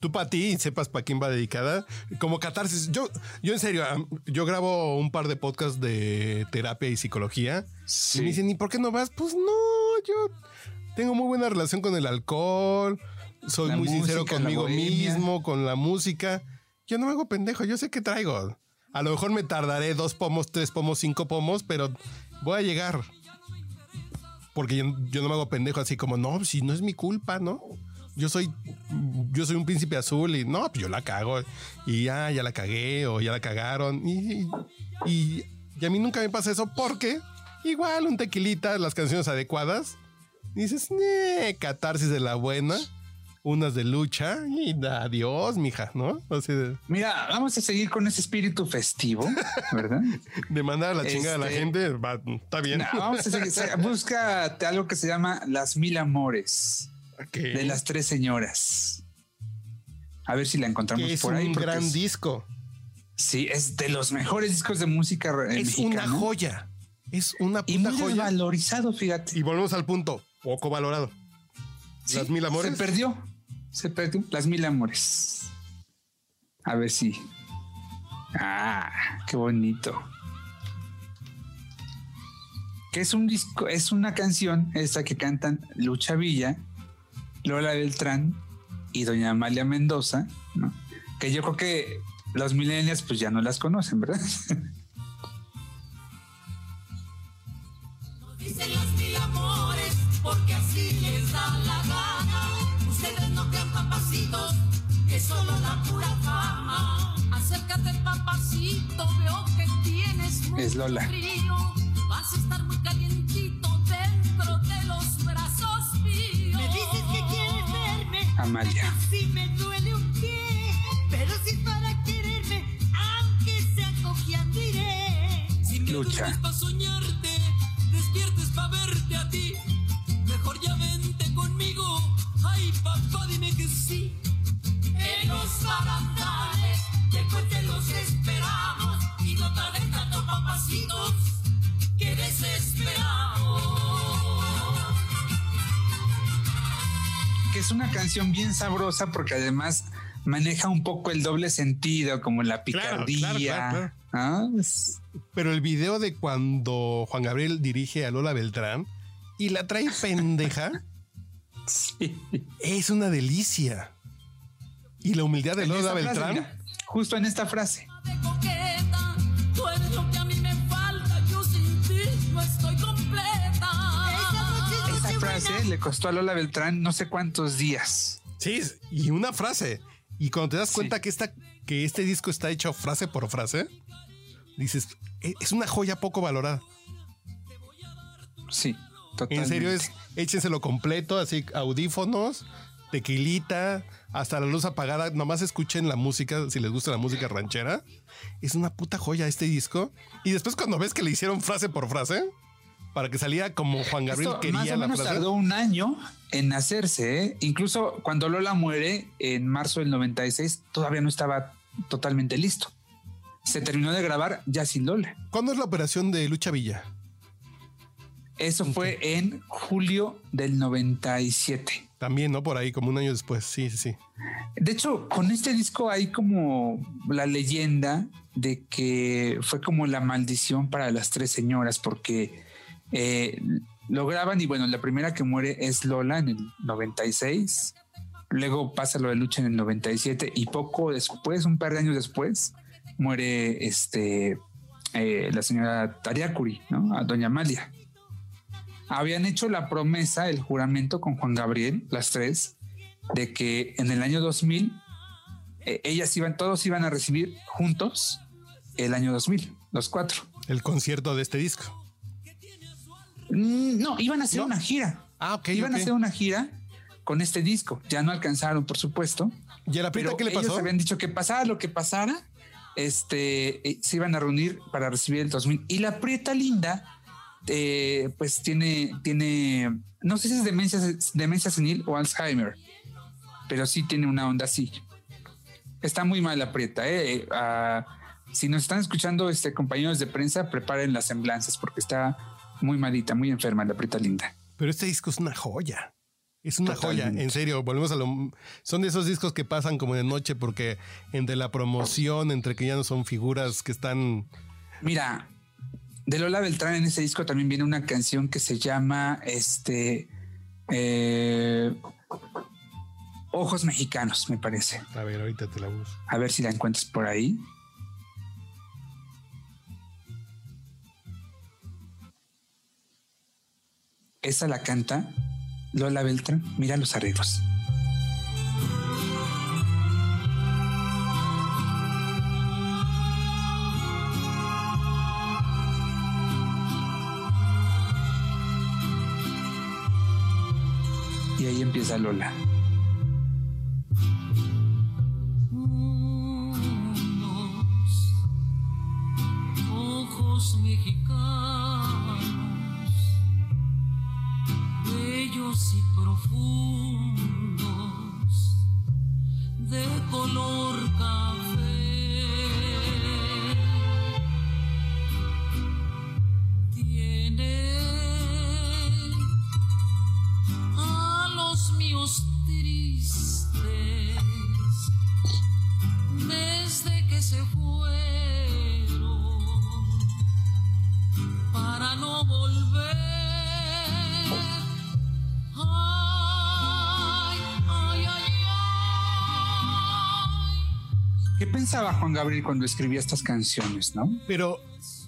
tú pa ti y sepas para quién va dedicada. Como catarsis. Yo, yo en serio, yo grabo un par de podcasts de terapia y psicología. Sí. Y me dicen, ¿y por qué no vas? Pues no, yo tengo muy buena relación con el alcohol. Soy La muy sincero música, conmigo mismo, con la música. Yo no me hago pendejo, yo sé qué traigo. A lo mejor me tardaré dos pomos, tres pomos, cinco pomos, pero voy a llegar. Porque yo, no me hago pendejo así como, no, si no es mi culpa, ¿no? Yo soy, yo soy un príncipe azul y no, pues yo la cago y ya, ya la cagué o ya la cagaron y, y, y a mí nunca me pasa eso porque igual un tequilita, las canciones adecuadas, dices, "Nee, catarsis de la buena, unas de lucha y adiós, mija, ¿no? Así de, Mira, vamos a seguir con ese espíritu festivo, *laughs* ¿verdad? de mandar a la chingada a la Este- gente, va, está bien. No, vamos a seguir. se- Búscate algo que se llama Las Mil Amores de las Tres Señoras. A ver si la encontramos es por ahí. un porque gran es- disco. Sí, es de los mejores discos de música Es una mexicana. joya. Es una Y puta muy joya. valorizado, fíjate. Y volvemos al punto, poco valorado. Sí, Las Mil Amores. Se perdió. Se perdió. Las Mil Amores. A ver si. Ah, qué bonito. Que es un disco, es una canción esta que cantan Lucha Villa, Lola Beltrán y doña Amalia Mendoza, ¿no? que yo creo que los millennials pues ya no las conocen, ¿verdad? *laughs* Dicen los mil amores porque así les que solo la pura fama. Acércate, papacito, veo que tienes mucho Es Lola. frío. Vas a estar muy calientito dentro de los brazos míos. Me dices que quieres verme. Amalia. Si me duele un pie, pero si es para quererme, aunque sea cojeandiré. Si me Lucha. duermes pa' soñarte, despiertes pa' verte a ti. Mejor ya vente conmigo. Ay, papá, dime que sí. En los barandales, después te los esperamos. Y no tarden tanto, papacitos, que desesperamos. que es una canción bien sabrosa porque además maneja un poco el doble sentido, como la picardía. claro, claro, ¿ah? Es- Pero el video de cuando Juan Gabriel dirige a Lola Beltrán y la trae pendeja *laughs* sí. es una delicia. Y la humildad de En Lola esta frase, Beltrán. mira, justo en esta frase. Esa frase le costó a Lola Beltrán no sé cuántos días. Sí, y una frase. Y cuando te das Sí. cuenta que, esta, que este disco está hecho frase por frase, dices, "E- es una joya poco valorada. Sí, totalmente. En serio, es échenselo completo, así audífonos, tequilita, hasta la luz apagada. Nomás escuchen la música, si les gusta la música ranchera. Es una puta joya este disco. Y después cuando ves que le hicieron frase por frase, para que saliera como Juan Gabriel Esto quería más o la frase. tardó un año en hacerse. ¿eh? Incluso cuando Lola muere en marzo del 96, todavía no estaba totalmente listo. Se terminó de grabar ya sin Lola. ¿Cuándo es la operación de Lucha Villa? Eso fue en julio del 97. También, ¿no? Por ahí, como un año después. Sí, sí, sí. De hecho, con este disco hay como la leyenda de que fue como la maldición para las tres señoras, porque eh, lo graban y bueno, la primera que muere es Lola en el 96, luego pasa lo de Lucha en el 97 y poco después, un par de años después, muere este eh, la señora Tariacuri, ¿no? A doña Amalia. Habían hecho la promesa, el juramento con Juan Gabriel, las tres, de que en el año 2000 eh, ellas iban, todos iban a recibir juntos el año 2000, los cuatro. El concierto de este disco. Mm, No, iban a hacer ¿No? una gira. Ah, ok. iban a hacer una gira con este disco. Ya no alcanzaron, por supuesto. ¿Y a la Prieta Pero qué le ellos pasó? habían dicho que pasara lo que pasara, este, eh, se iban a reunir para recibir el 2000. Y la Prieta Linda, eh, pues tiene, tiene, no sé si es demencia, demencia senil o Alzheimer, pero sí tiene una onda así. Está muy mal la Prieta. Eh. Ah, si nos están escuchando, este, compañeros de prensa, preparen las semblanzas porque está muy malita, muy enferma la Prieta Linda. Pero este disco es una joya. Es una Totalmente. joya, en serio, volvemos a lo... Son de esos discos que pasan como de noche porque entre la promoción, entre que ya no son figuras que están... Mira, de Lola Beltrán en ese disco también viene una canción que se llama este eh, Ojos Mexicanos, me parece. A ver, ahorita te la busco. A ver si la encuentras por ahí. Esa la canta Lola Beltrán. Mira los arreglos. Ahí empieza Lola. ojos mexicanos, bellos y profundos, de color café. Tiene Desde que se fue para no volver. ¿Qué pensaba Juan Gabriel cuando escribía estas canciones, no? Pero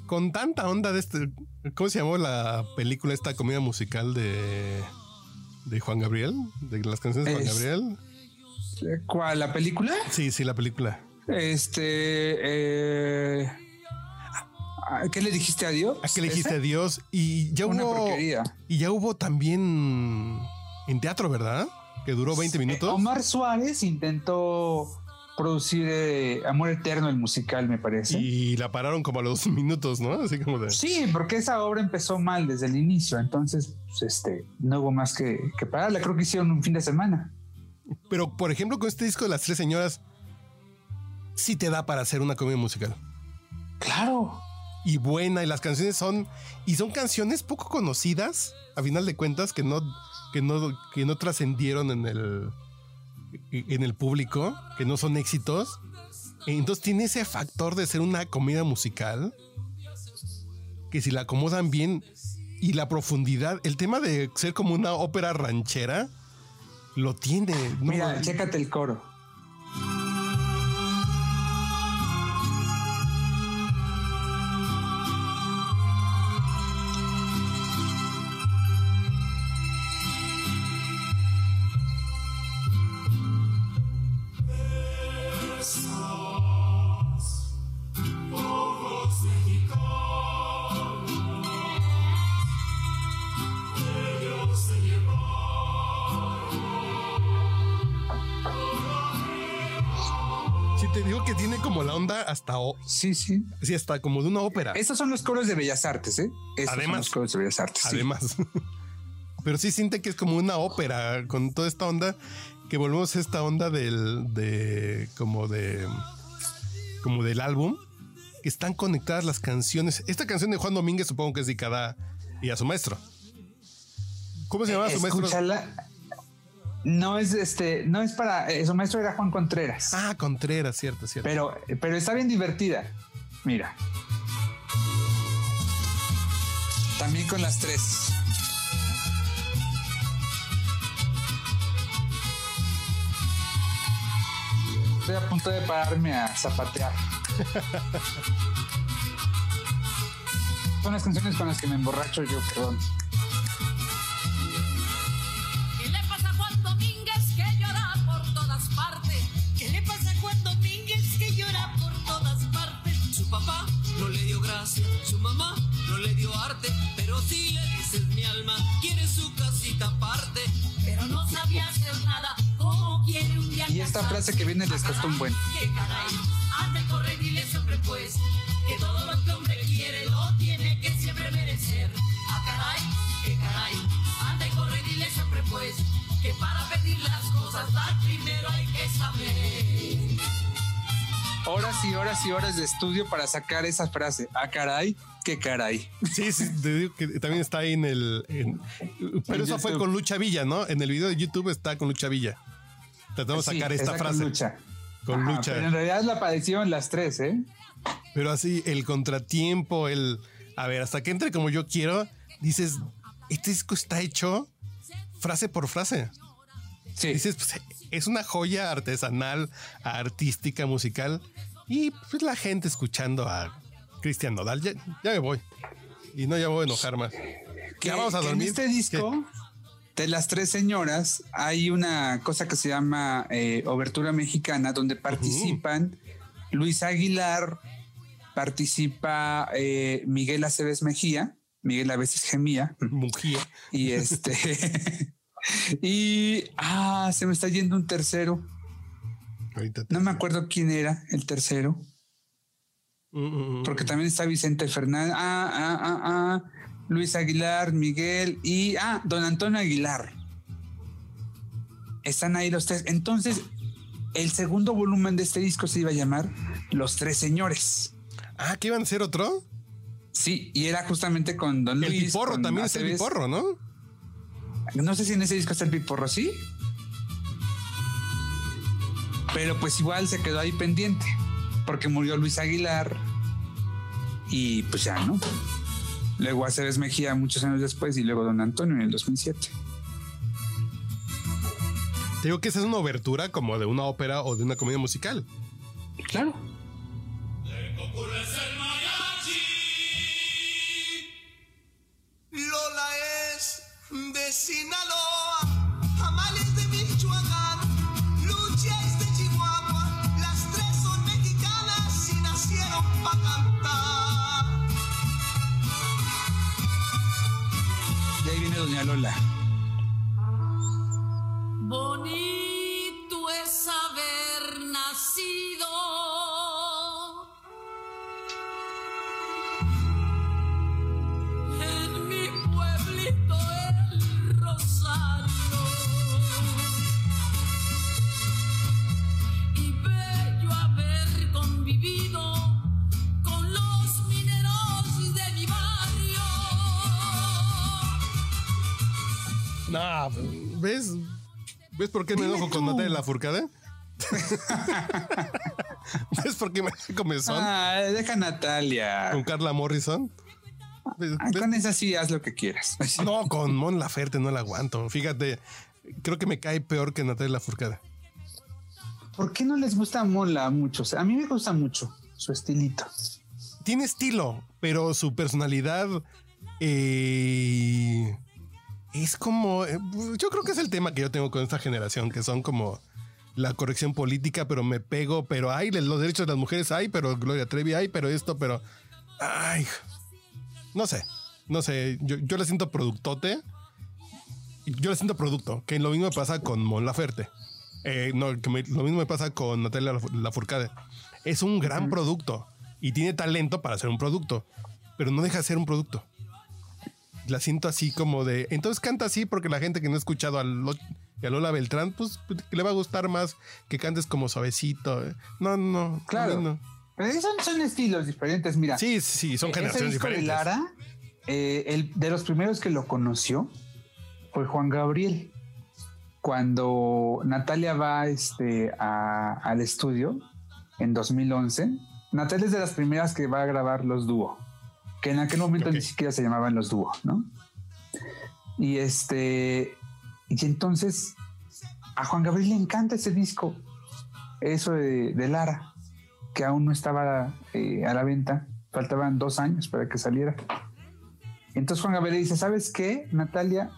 con tanta onda de este. ¿Cómo se llamó la película, esta comida musical de, de Juan Gabriel? De las canciones de Juan Gabriel. ¿Cuál? ¿La película? Sí, sí, la película. Este. eh, ah, ¿Qué le dijiste a Dios? ¿A qué le dijiste ¿Esa? adiós? Y ya Una hubo. porquería. Y ya hubo también en teatro, ¿verdad? Que duró 20 minutos. Eh, Omar Suárez intentó producir eh, Amor Eterno, el musical, me parece. Y la pararon como a los *laughs* minutos, ¿no? Así como de. Sí, porque esa obra empezó mal desde el inicio, entonces pues, este, no hubo más que, que pararla. Creo que hicieron un fin de semana. Pero, por ejemplo, con este disco de las tres señoras, sí te da para hacer una comedia musical. Claro. Y buena, y las canciones son. Y son canciones poco conocidas, a final de cuentas, que no, que no, que no trascendieron en el. en el público, que no son éxitos. Entonces tiene ese factor de ser una comedia musical. Que si la acomodan bien. Y la profundidad, el tema de ser como una ópera ranchera, lo tiene. ¿no? Mira, chécate el coro. Hasta, o- Sí, sí. sí, hasta como de una ópera. Estos son los coros de Bellas Artes, ¿eh? Estos son Además. los coros de Bellas Artes. sí. Además. *laughs* Pero sí siente que es como una ópera con toda esta onda que volvemos a esta onda del de como de como del álbum que están conectadas las canciones. Esta canción de Juan Domínguez supongo que es dedicada y a su maestro. ¿Cómo se llama su maestro? No es este, no es para. eh, su maestro era Juan Contreras. Ah, Contreras, cierto, cierto. Pero, pero está bien divertida. Mira. También con las tres. Estoy a punto de pararme a zapatear. *laughs* Son las canciones con las que me emborracho yo, perdón. Pero si le dices mi alma, quiere su casita aparte. Pero no sabía hacer nada. ¿Cómo quiere un día Y esta frase que viene les costó un buen. ¡Qué caray! Anda y corre, dile siempre pues que todo lo que hombre quiere lo tiene que siempre merecer. ¡Ah, caray! ¡Qué caray! Anda y corre, dile siempre pues que para pedir las cosas dar primero hay que saber. Horas y horas y horas de estudio para sacar esa frase. Ah, caray, qué caray. Sí, sí, te digo que también está ahí en el. en- pero eso fue con Lucha Villa, ¿no? En el video de YouTube está con Lucha Villa. Tratamos de Sí, sacar esta está con frase. lucha. Con Ajá, lucha. Pero en realidad la padecieron las tres, ¿eh? Pero así, el contratiempo, el. A ver, hasta que entre como yo quiero, dices, este disco está hecho frase por frase. Sí. Dices, pues, es una joya artesanal, artística, musical. Y pues la gente escuchando a Cristian Nodal. Ya, ya me voy. Y no, ya voy a enojar más. ya vamos a dormir. En este disco de las tres señoras hay una cosa que se llama eh, Obertura Mexicana, donde participan Luis Aguilar, participa eh, Miguel Aceves Mejía, Miguel a veces gemía, Mujía. y este. *laughs* y ah, se me está yendo un tercero. Ahorita te- No me acuerdo quién era el tercero. Mm, mm, mm. Porque también está Vicente Fernández, ah, ah, ah, ah, Luis Aguilar, Miguel y ah, don Antonio Aguilar. Están ahí los tres. Entonces, el segundo volumen de este disco se iba a llamar Los Tres Señores. Ah, ¿qué iban a hacer otro? Sí, y era justamente con Don El Luis. piporro con también es el piporro, ¿no? No sé si en ese disco está el piporro, sí. Pero pues igual se quedó ahí pendiente. Porque murió Luis Aguilar. Y pues ya, ¿no? Luego Aceves Mejía muchos años después y luego Don Antonio en el 2007. Te digo que esa es una obertura como de una ópera o de una comedia musical. Claro. Lola es de Sinaloa, Lola. ¿Ves? *laughs* ¿Ves por qué me enojo con Natalia Lafourcade? ¿Ves por qué me comezón Ah, deja Natalia. con Carla Morrison? ¿Ves- Ah, con esa sí, haz lo que quieras. *laughs* No, con Mon Laferte no la aguanto. Fíjate, creo que me cae peor que Natalia Lafourcade. ¿Por qué no les gusta Mola a muchos? A mí me gusta mucho su estilito. Tiene estilo, pero su personalidad eh, es como. eh, Yo creo que es el tema que yo tengo con esta generación, que son como la corrección política, pero me pego, pero hay los derechos de las mujeres, hay, pero Gloria Trevi hay, pero esto, pero. Ay, no sé, no sé. Yo, yo le siento productote. Yo le siento producto, que lo mismo me pasa con Mon Laferte. Eh, no, que me- lo mismo me pasa con Natalia Laf- Lafourcade. Es un gran producto y tiene talento para hacer un producto, pero no deja de ser un producto. La siento así como de. Entonces canta así porque la gente que no ha escuchado a, Lo- a Lola Beltrán, pues le va a gustar más que cantes como suavecito. eh. No, no, Claro. no. Pero son, son estilos diferentes. Mira, Sí, sí, son ese generaciones disco diferentes. de Lara, eh, el, de los primeros que lo conoció fue Juan Gabriel. Cuando Natalia va este, a- al estudio en 2011, Natalia es de las primeras que va a grabar los dúo, que en aquel momento ni siquiera se llamaban los dúo, ¿no? Y este, y entonces a Juan Gabriel le encanta ese disco, eso de, de Lara, que aún no estaba eh, a la venta, faltaban dos años para que saliera. Entonces Juan Gabriel dice, ¿sabes qué, Natalia?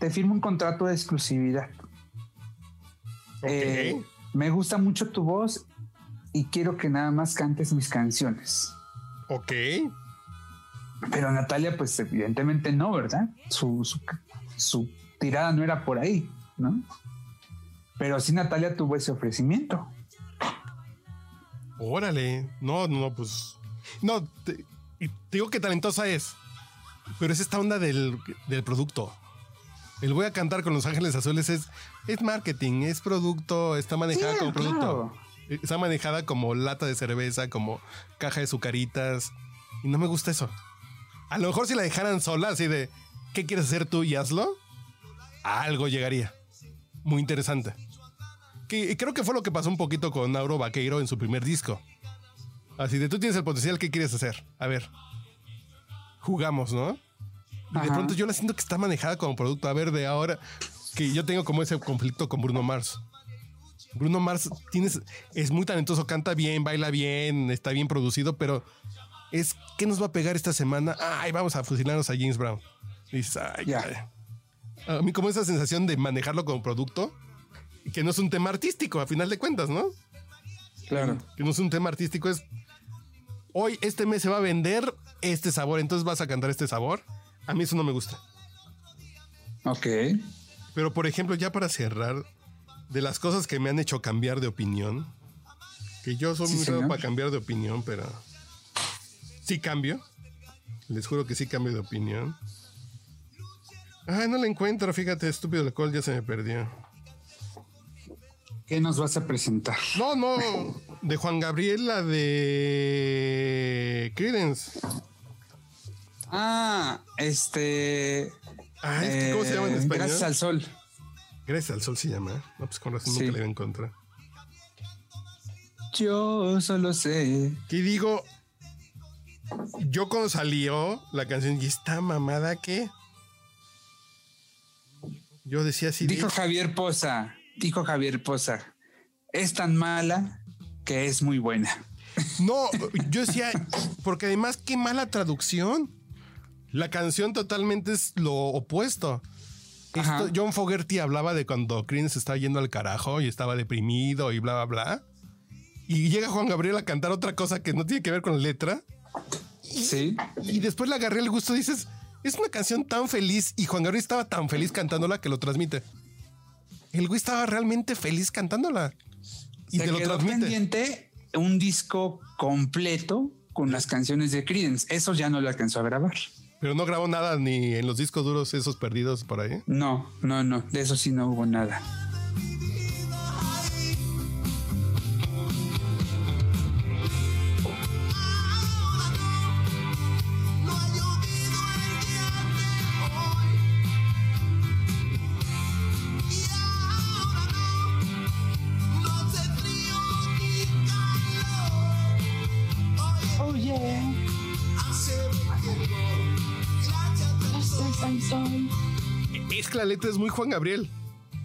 Te firmo un contrato de exclusividad. Eh, me gusta mucho tu voz y quiero que nada más cantes mis canciones. Ok. Pero Natalia, pues evidentemente no, ¿verdad? Su, su, su tirada no era por ahí, ¿no? Pero sí Natalia tuvo ese ofrecimiento. Órale. No, no, pues. No, te, te digo que talentosa es. Pero es esta onda del, del producto. El voy a cantar con Los Ángeles Azules es, es marketing, es producto, está manejada Sí, como producto. claro. Está manejada como lata de cerveza, como caja de sucaritas. Y no me gusta eso. A lo mejor si la dejaran sola, así de, ¿qué quieres hacer tú y hazlo? A algo llegaría. Muy interesante. Que creo que fue lo que pasó un poquito con Nauro Vaqueiro en su primer disco. Así de, tú tienes el potencial, ¿qué quieres hacer? A ver. Jugamos, ¿no? Y de pronto yo la siento que está manejada como producto. A ver, de ahora que yo tengo como ese conflicto con Bruno Mars. Bruno Mars tienes, es muy talentoso, canta bien, baila bien, está bien producido, pero es ¿qué nos va a pegar esta semana? Ay, vamos a fusilarnos a James Brown. Y dices, ay, Ya. caray. A mí como esa sensación de manejarlo como producto, que no es un tema artístico, a final de cuentas, ¿no? Claro. Que no es un tema artístico, es hoy este mes se va a vender este sabor, entonces vas a cantar este sabor. A mí eso no me gusta. Ok. Pero por ejemplo, ya para cerrar, de las cosas que me han hecho cambiar de opinión, que yo soy Sí, muy raro para cambiar de opinión, pero sí cambio. Les juro que sí cambio de opinión. Ay, no la encuentro, fíjate, estúpido el cual ya se me perdió. ¿Qué nos vas a presentar? No, no, de Juan Gabriel, la de Credence. Ah, este. Ah, es que, ¿cómo se llama en eh, español? Gracias al sol. Gracias al sol se llama. No, pues con razón Sí. nunca la iba a encontrar. Yo solo sé. Que digo, yo cuando salió la canción, ¿y esta mamada qué? Yo decía así, de- Dijo Javier Poza. Dijo Javier Poza. Es tan mala que es muy buena. No, yo decía, porque además, qué mala traducción. La canción totalmente es lo opuesto. Esto- John Fogerty hablaba de cuando Creedence se estaba yendo al carajo y estaba deprimido y bla, bla, bla. Y llega Juan Gabriel a cantar otra cosa que no tiene que ver con la letra. Sí. Y después le agarré el gusto. Dices, es una canción tan feliz y Juan Gabriel estaba tan feliz cantándola que lo transmite. El güey estaba realmente feliz cantándola. Y Se te lo quedó transmite. pendiente un disco completo con las canciones de Creedence. Eso ya no lo alcanzó a grabar. Pero no grabó nada ni en los discos duros esos perdidos por ahí. No, no, no. De eso sí no hubo nada. Es que la letra es muy Juan Gabriel.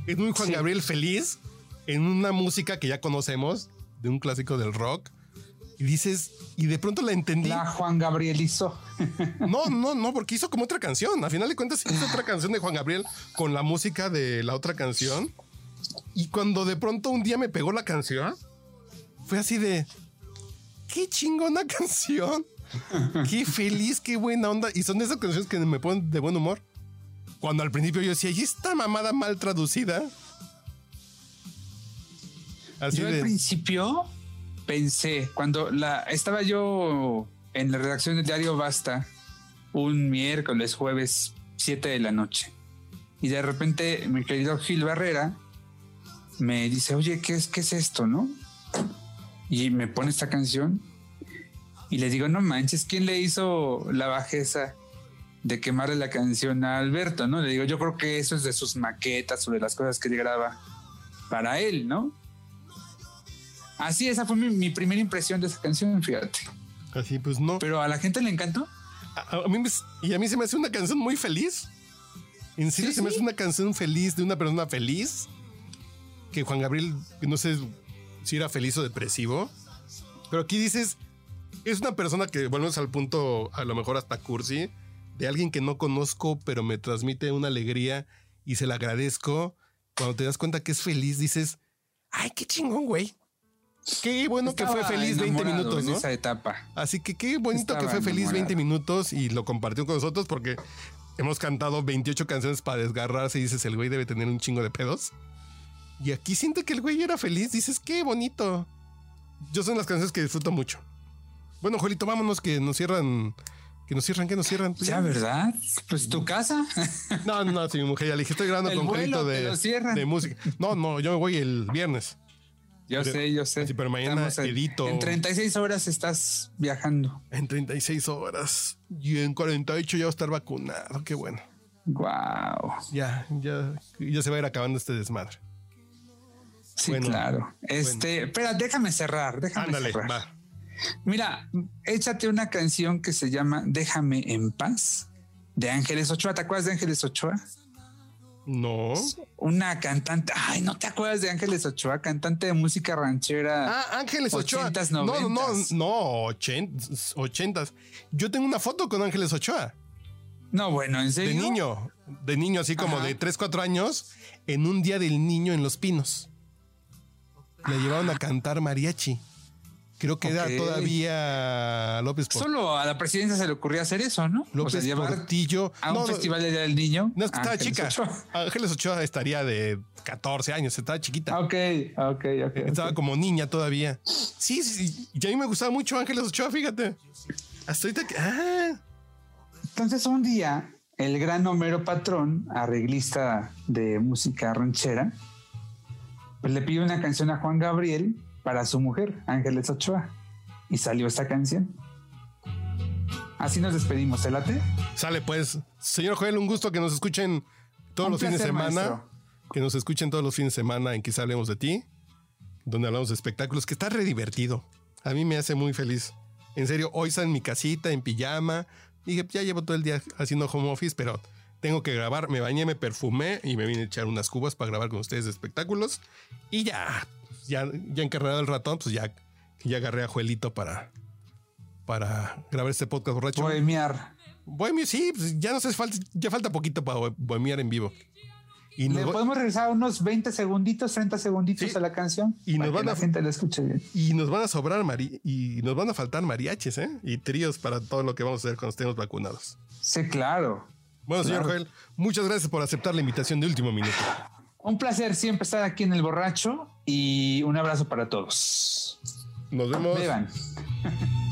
Es muy Juan Sí. Gabriel feliz en una música que ya conocemos, de un clásico del rock. Y dices, y de pronto la entendí. La Juan Gabriel hizo. *laughs* No, no, no, porque hizo como otra canción. A final de cuentas, hizo otra canción de Juan Gabriel con la música de la otra canción. Y cuando de pronto un día me pegó la canción, fue así de qué chingona canción. Qué feliz, qué buena onda. Y son de esas canciones que me ponen de buen humor. Cuando al principio yo decía, ¿y esta mamada mal traducida? Así Yo al principio pensé, cuando la estaba yo en la redacción del diario Basta, un miércoles, jueves, 7 de la noche, y de repente mi querido Gil Barrera me dice, oye, ¿qué es, qué es esto, no? Y me pone esta canción y le digo, no manches, ¿quién le hizo la bajeza de quemarle la canción a Alberto, no? Le digo, yo creo que eso es de sus maquetas o de las cosas que él graba para él, ¿no? Así, esa fue mi, mi primera impresión de esa canción, fíjate. Así, pues no. Pero a la gente le encantó. A, a mí y a mí se me hace una canción muy feliz. En serio, Sí, se me sí. hace una canción feliz de una persona feliz. Que Juan Gabriel, no sé si era feliz o depresivo. Pero aquí dices, es una persona que volvemos al punto, a lo mejor hasta cursi, de alguien que no conozco, pero me transmite una alegría y se la agradezco. Cuando te das cuenta que es feliz, dices, ay, qué chingón, güey. Qué bueno que fue feliz 20 enamorado minutos, en ¿no? esa etapa. Así que qué bonito que fue feliz 20 enamorado. minutos y lo compartió con nosotros porque hemos cantado 28 canciones para desgarrarse y dices, el güey debe tener un chingo de pedos. Y aquí siento que el güey era feliz, dices, qué bonito. Yo son las canciones que disfruto mucho. Bueno, Juelito, vámonos que nos cierran, que nos cierran, que nos cierran. Pues Ya, ¿verdad? Pues tu casa. *laughs* No, no, sí, mi mujer, ya le dije, estoy grabando con lo de, música. No, no, yo me voy el viernes. Yo Pero- sé, yo sé. sí, pero mañana en- edito. En 36 horas estás viajando. En 36 horas. Y en 48 ya voy a estar vacunado. Qué bueno. Wow. Ya, ya, ya se va a ir acabando este desmadre. Sí, Bueno, claro. Este, espera, déjame cerrar, déjame Ándale, cerrar. va. Mira, échate una canción que se llama Déjame en paz de Ángeles Ochoa. ¿Te acuerdas de Ángeles Ochoa? No. Una cantante. Ay, ¿no te acuerdas de Ángeles Ochoa? Cantante de música ranchera. Ah, Ángeles Ochoa. Ochentas, no, no, no, no, ochentas, ochentas. Yo tengo una foto con Ángeles Ochoa. No, bueno, en serio. De niño. De niño, así como Ajá. de 3, 4 años. En un día del niño en Los Pinos. Le llevaron a cantar mariachi. Creo que era todavía López Portillo. Solo a la presidencia se le ocurría hacer eso, ¿no? López o sea, llevar Portillo. a un No, no, festival de Día del Niño. No es que estaba chica. Ochoa. Ángeles Ochoa estaría de 14 años, estaba chiquita. Ok, ok, ok. Estaba como niña todavía. Sí, sí, sí. Y a mí me gustaba mucho Ángeles Ochoa, fíjate. Hasta ahorita que. Ah, Entonces un día el gran Homero Patrón, arreglista de música ranchera, pues le pide una canción a Juan Gabriel para su mujer, Ángeles Ochoa. Y salió esta canción. Así nos despedimos, ¿te late? sale pues. Señor Joel, un gusto que nos escuchen todos Un los fines de semana. maestro. Que nos escuchen todos los fines de semana en Quizá Hablemos de Ti. Donde hablamos de espectáculos, que está re divertido. A mí me hace muy feliz. En serio, hoy está en mi casita, en pijama. Dije, ya llevo todo el día haciendo home office, pero tengo que grabar. Me bañé, me perfumé y me vine a echar unas cubas para grabar con ustedes de espectáculos. Y ya, ya, ya encarregado el ratón, pues ya que ya agarré a Juelito para, para grabar este podcast borracho. Bohemiar. Bohemio, sí, pues ya no sé, falta, ya falta poquito para bohemiar en vivo. Y ¿Le nos, podemos regresar unos 20 segunditos, 30 segunditos Sí. a la canción? Y para nos que van la a- gente la escuche bien. y nos van a sobrar mari y nos van a faltar mariachis, ¿eh? Y tríos para todo lo que vamos a hacer cuando estemos vacunados. Sí, claro. Bueno, señor. Joel, muchas gracias por aceptar la invitación de último minuto. Un placer siempre estar aquí en El Borracho y un abrazo para todos. Nos vemos. Beban. *laughs*